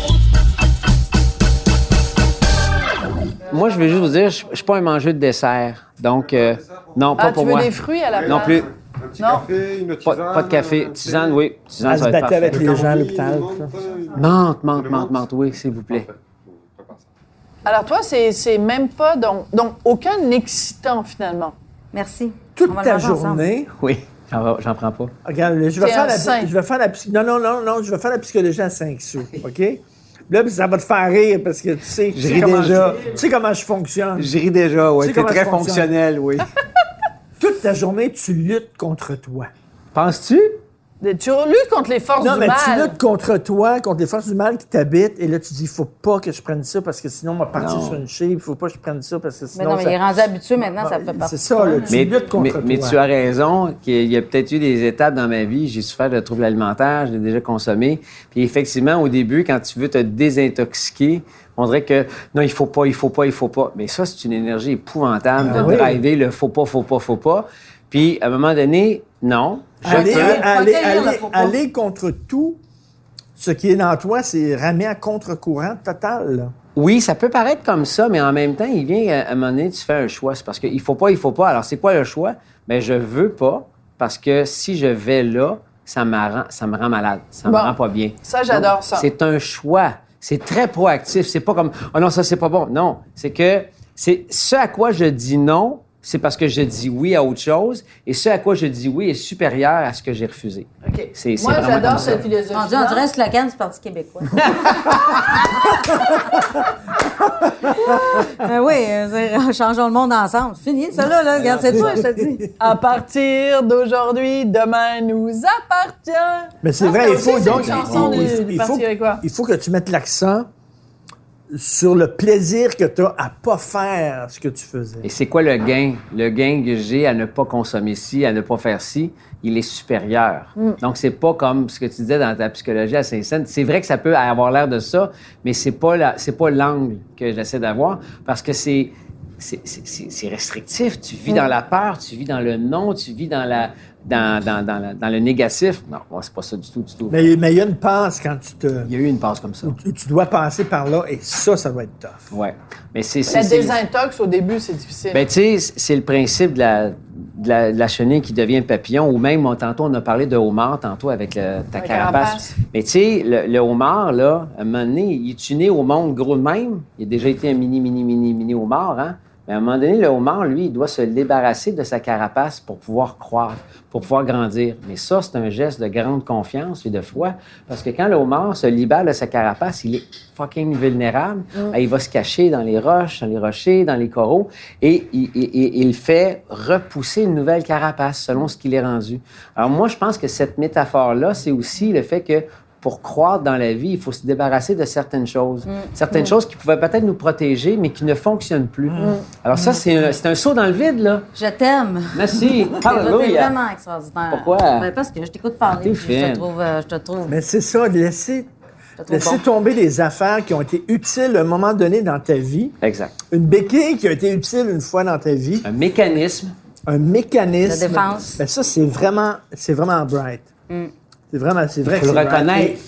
moi, je veux juste vous dire, je je suis pas un mangeur de dessert. Donc, euh, non, pas Ah, tu pour veux moi. des fruits à la place? Non plus. Un petit Non. café, une Pas, tisane. pas de café. Tisane, oui. Tisane, Elle ça se va être battait parfait. avec les gens à l'hôpital. Menthe, menthe, menthe, menthe, oui, s'il vous plaît. Alors toi, c'est c'est même pas... Donc, donc, aucun excitant, finalement. Merci. Toute ta journée, Oui, j'en j'en prends pas. regarde, je vais, faire la, je vais faire la non, non, non, non, je vais faire la psychologie à 5 sous, OK? Là, puis ça va te faire rire parce que tu sais, tu Je sais comment, déjà. tu sais comment je fonctionne. Je ris déjà, ouais. Tu sais très fonctionnel, oui. Toute ta journée, tu luttes contre toi. Penses-tu? Tu luttes contre les forces Non, du mais mal. tu luttes contre toi, contre les forces du mal qui t'habitent, et là, tu dis, faut pas que je prenne ça parce que sinon, on va partir Non. sur une chive, faut pas que je prenne ça parce que Mais sinon. non, mais ça- il est rendu habitué maintenant, ça fait C'est partie. ça, là, tu Mais, luttes contre mais, toi. mais tu as raison qu'il y a peut-être eu des étapes dans ma vie. J'ai souffert de troubles alimentaires, je l'ai déjà consommé. Puis effectivement, au début, quand tu veux te désintoxiquer, on dirait que non, il faut pas, il faut pas, il faut pas. Mais ça, c'est une énergie épouvantable Ah de oui. driver le faut pas, faut pas, faut pas. Puis à un moment donné, non. Aller, aller, contre tout, ce qui est dans toi, c'est ramer à contre-courant total. là. Oui, ça peut paraître comme ça, mais en même temps, il vient à un moment donné, tu fais un choix. C'est parce qu'il faut pas, il faut pas. Alors, c'est quoi le choix? Ben, je veux pas, parce que si je vais là, ça me rend, ça me rend malade. Ça me Bon. rend pas bien. Ça, j'adore ça. C'est un choix. C'est très proactif. C'est pas comme, oh non, ça, c'est pas bon. Non. C'est que, c'est ce à quoi je dis non, c'est parce que je dis oui à autre chose, et ce à quoi je dis oui est supérieur à ce que j'ai refusé. OK. C'est- c'est Moi, j'adore comme ça. cette philosophie. On dirait un slogan du Parti québécois. Ben oui, euh, c'est- changeons le monde ensemble. Fini, ça là, là. Regarde, c'est toi, je te dis. À partir d'aujourd'hui, demain nous appartient. Mais c'est Ah, vrai, il faut donc. faut, il faut que tu mettes l'accent sur le plaisir que tu as à pas faire ce que tu faisais. Et c'est quoi le gain? Le gain que j'ai à ne pas consommer ci, à ne pas faire ci, il est supérieur. Donc, c'est pas comme ce que tu disais dans ta psychologie à Saint-Saëns. C'est vrai que ça peut avoir l'air de ça, mais c'est pas la- c'est pas l'angle que j'essaie d'avoir parce que c'est c'est- c'est c'est- c'est restrictif. Tu vis dans la peur, tu vis dans le non, tu vis dans la dans, dans, dans, la- dans le négatif. Non, c'est pas ça du tout, du tout. Mais mais il y a une passe quand tu te. Il y a eu une passe comme ça. Tu tu dois passer par là et ça, ça doit être tough. Ouais. Mais c'est La désintox, au début, c'est difficile. Ben, tu sais, c'est le principe de la, de la, de la chenille qui devient papillon, ou même, on- tantôt, on a parlé de homard, tantôt, avec le- ta carapace. Mais tu sais, le, le homard, là, à un moment donné, il est né au monde gros de même? Il a déjà été un mini, mini, mini, mini homard, hein? Mais à un moment donné, le homard, lui, il doit se débarrasser de sa carapace pour pouvoir croître, pour pouvoir grandir. Mais ça, c'est un geste de grande confiance et de foi. Parce que quand le homard se libère de sa carapace, il est fucking vulnérable. Ben, il va se cacher dans les roches, dans les rochers, dans les coraux. Et il, il- il- il fait repousser une nouvelle carapace selon ce qu'il est rendu. Alors moi, je pense que cette métaphore-là, c'est aussi le fait que pour croître dans la vie, il faut se débarrasser de certaines choses. Certaines choses qui pouvaient peut-être nous protéger, mais qui ne fonctionnent plus. Alors ça, c'est un, c'est un saut dans le vide, là. Je t'aime. Merci. Hallelujah. vraiment extraordinaire. Pourquoi? Ben, parce que je t'écoute parler. Puis Je te trouve. euh, je te trouve. Mais c'est ça, laisser, laisser bon. tomber des affaires qui ont été utiles à un moment donné dans ta vie. Exact. Une béquille qui a été utile une fois dans ta vie. Un mécanisme. Un mécanisme. De défense. Ben ça, c'est vraiment, c'est vraiment bright. C'est vraiment, c'est vrai Il faut que le reconnaître.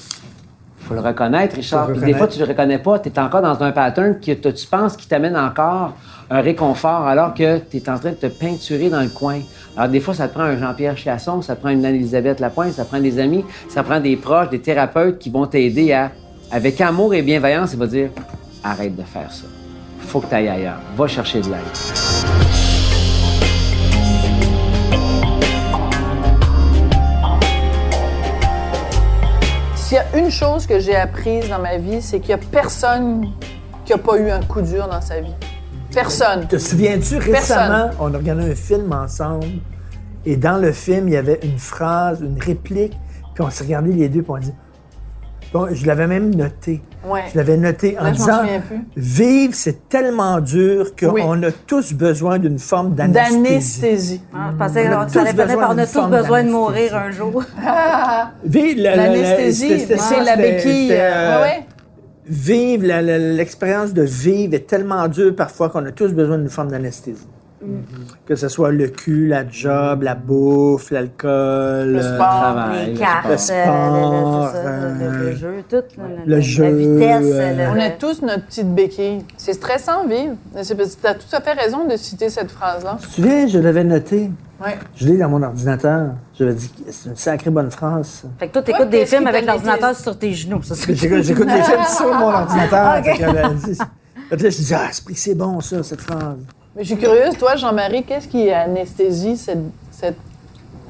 Il faut le reconnaître, Richard. Puis des fois, tu le reconnais pas. Tu es encore dans un pattern que tu penses qui t'amène encore un réconfort alors que tu es en train de te peinturer dans le coin. Alors, des fois, ça te prend un Jean-Pierre Chasson, ça te prend une Anne-Elisabeth Lapointe, ça prend des amis, ça prend des proches, des thérapeutes qui vont t'aider à, avec amour et bienveillance, il va dire arrête de faire ça. Faut que tu ailles ailleurs. Va chercher de l'aide. S'il y a une chose que j'ai apprise dans ma vie, c'est qu'il n'y a personne qui n'a pas eu un coup dur dans sa vie. Personne. Te souviens-tu, récemment, on a regardé un film ensemble et dans le film, il y avait une phrase, une réplique, puis on s'est regardé les deux, puis on a dit. Bon, je l'avais même noté. Ouais. Je l'avais noté en Là, disant. Vivre, c'est tellement dur qu'on Oui. a tous besoin d'une forme d'anesthésie. D'anesthésie. Ah, je pensais que on a tous besoin de mourir un jour. Vivre la- la- la- L'anesthésie, c'est la béquille. euh, ouais, ouais. Vivre, l'expérience de vivre est tellement dure parfois qu'on a tous besoin d'une forme d'anesthésie. Que ce soit le cul, la job, la bouffe, l'alcool. Le euh, sport. travail, Les le cartes, le euh, sport, le, le- le- le- le euh, jeu, tout. le la, jeu, La vitesse. euh, le- On a tous notre petite béquille. C'est stressant, vivre. Tu as tout à fait raison de citer cette phrase-là. Tu te souviens, je l'avais noté. Ouais. Je l'ai dans mon ordinateur. Je dit, c'est une sacrée bonne phrase. Fait que toi, t'écoutes des films avec l'ordinateur sur tes genoux. Ça, c'est- J'écoute j'écoute des films sur mon ordinateur. Fait que, là, je dis, ah, c'est bon, ça, cette phrase. Mais je suis curieuse, toi, Jean-Marie, qu'est-ce qui anesthésie cette. cette...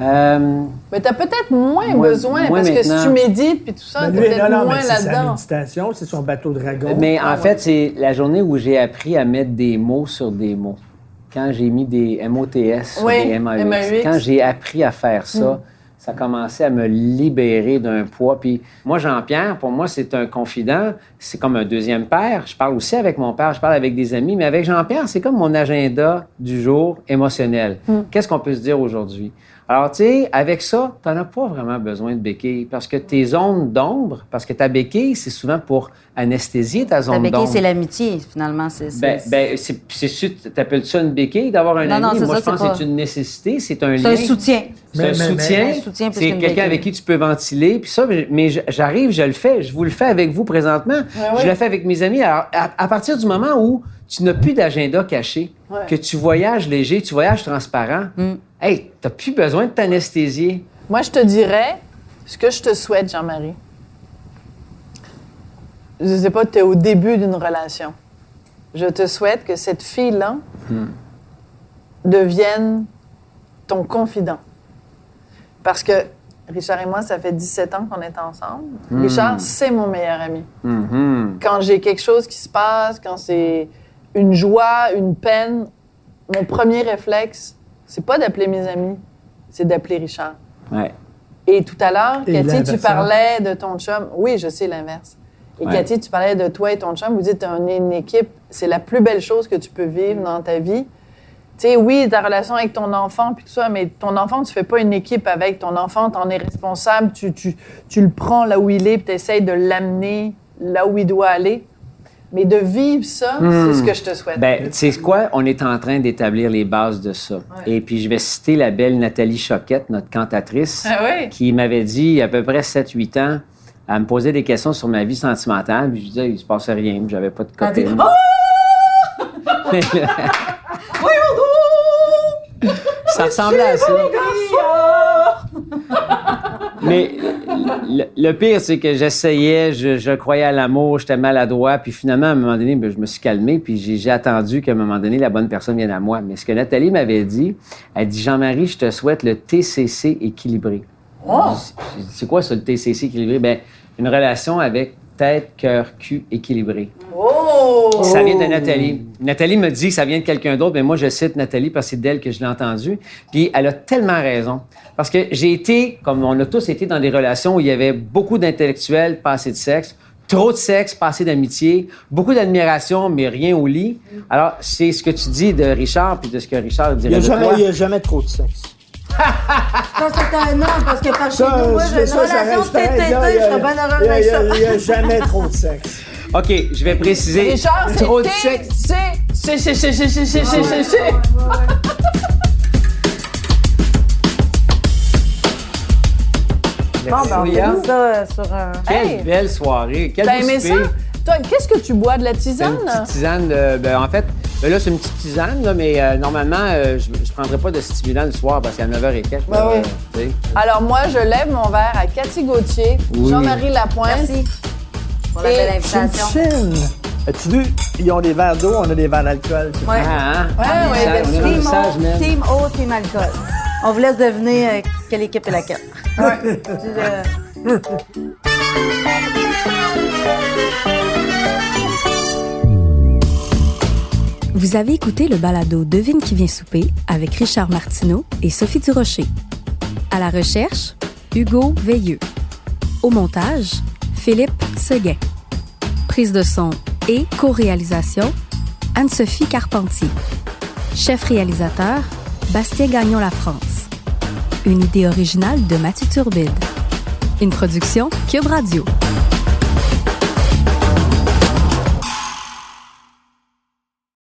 Euh, Mais t'as peut-être moins moins parce que si tu médites puis tout ça, Ben, lui, peut-être non, non, moins mais c'est sa là-dedans. méditation, c'est son bateau dragon. Mais Ah en fait, c'est la journée où j'ai appris à mettre des mots sur des mots. Quand j'ai mis des MOTS sur Oui, des. MAX. Quand j'ai appris à faire ça, ça commençait à me libérer d'un poids. Puis moi, Jean-Pierre, pour moi, c'est un confident. C'est comme un deuxième père. Je parle aussi avec mon père, je parle avec des amis, mais avec Jean-Pierre, c'est comme mon agenda du jour émotionnel. Qu'est-ce qu'on peut se dire aujourd'hui? Alors, tu sais, avec ça, tu n'en as pas vraiment besoin de béquille parce que tes zones d'ombre, parce que ta béquille, c'est souvent pour anesthésier ta La zone béquille, d'ombre. c'est l'amitié, finalement. C'est, c'est- Ben, ben c'est, c'est sûr, t'appelles ça une béquille d'avoir un Non, ami? non, c'est Moi, ça, je pense c'est que pas- c'est une nécessité, c'est un c'est lien. un soutien. C'est Mais- un mais- soutien. mais- Un soutien plus c'est qu'une quelqu'un béquille. avec qui tu peux ventiler. Puis ça, mais, mais j'arrive, je le fais. Je vous le fais avec vous présentement. ouais. Je le fais avec mes amis. Alors, à, à partir du moment où tu n'as plus d'agenda caché, Ouais. que tu voyages léger, tu voyages transparent, Mm. Hey, t'as plus besoin de t'anesthésier. Moi, je te dirais ce que je te souhaite, Jean-Marie. Je sais pas, tu es au début d'une relation. Je te souhaite que cette fille-là devienne ton confident. Parce que Richard et moi, ça fait 17 ans qu'on est ensemble. Richard, c'est mon meilleur ami. Mhm. Quand j'ai quelque chose qui se passe, quand c'est une joie, une peine, mon premier réflexe, c'est pas d'appeler mes amis, c'est d'appeler Richard. Ouais. Et tout à l'heure, Cathy, tu parlais de ton chum. Oui, je sais l'inverse. Et Ouais. Cathy, tu parlais de toi et ton chum. Vous dites, on est une équipe. C'est la plus belle chose que tu peux vivre dans ta vie. Tu sais, oui, ta relation avec ton enfant, puis tout ça, mais ton enfant, tu fais pas une équipe avec ton enfant. Tu en es responsable. Tu, tu, tu le prends là où il est, puis tu essaies de l'amener là où il doit aller. Mais de vivre ça, c'est ce que je te souhaite. Ben, tu sais quoi? On est en train d'établir les bases de ça. Et puis, je vais citer la belle Nathalie Choquette, notre cantatrice, Ah oui? qui m'avait dit, il y a à peu près 7-8 ans, à me poser des questions sur ma vie sentimentale. Puis je disais, il se passait rien, j'avais pas de copine. ça ressemblait à ça. Mais le, le pire, c'est que j'essayais, je, je croyais à l'amour, j'étais maladroit, puis finalement, à un moment donné, ben, je me suis calmé, puis j'ai attendu qu'à un moment donné, la bonne personne vienne à moi. Mais ce que Nathalie m'avait dit, elle dit Jean-Marie, je te souhaite le TCC équilibré. Dit, C'est quoi ça, le TCC équilibré? Ben, une relation avec tête, cœur, cul équilibré. Oh! Ça vient de Nathalie. Nathalie me dit que ça vient de quelqu'un d'autre, mais moi, je cite Nathalie parce que c'est d'elle que je l'ai entendu. Puis elle a tellement raison. Parce que j'ai été, comme on a tous été dans des relations où il y avait beaucoup d'intellectuels, pas assez de sexe, trop de sexe, pas assez d'amitié, beaucoup d'admiration, mais rien au lit. Alors, c'est ce que tu dis de Richard, puis de ce que Richard Il dirait n'y a, de jamais- toi. il y a jamais trop de sexe. Ça, c'est un non, parce que par chez nous, moi, je j'ai fais une relation j'arrête, je Il y a- serais bien il y heureuse a- avec il y a- ça. Il n'y a jamais trop de sexe. OK, je vais préciser. Richard, c'est trop de. C'est, c'est, c'est, c'est, c'est, c'est, c'est, c'est. Bon, ben, on ça sur un. Quelle belle soirée. Quel T'as beau aimé ça? Toi, qu'est-ce que tu bois de la tisane? Une petite tisane. de- ben, en fait, là, c'est une petite tisane, là, mais normalement, je ne prendrais pas de stimulant le soir parce qu'à 9h et quelques. là, oui. tu sais. Alors moi, je lève mon verre à Cathy Gauthier, Jean-Marie Lapointe, Merci pour la belle invitation. As-tu vu? Ils ont des verres d'eau, on a des verres d'alcool. Ouais. Ah, hein? Ouais, Un ouais, message, ben, on a un Team message, eau, team eau, team alcool. On vous laisse deviner euh, quelle équipe est laquelle. Ouais. Tu, euh, Vous avez écouté le balado Devine qui vient souper avec Richard Martineau et Sophie Durocher. À la recherche, Hugo Veilleux. Au montage, Philippe Seguin. Prise de son et co-réalisation, Anne-Sophie Carpentier. Chef réalisateur, Bastien Gagnon La France. Une idée originale de Mathieu Turbide. Une production Cube Radio.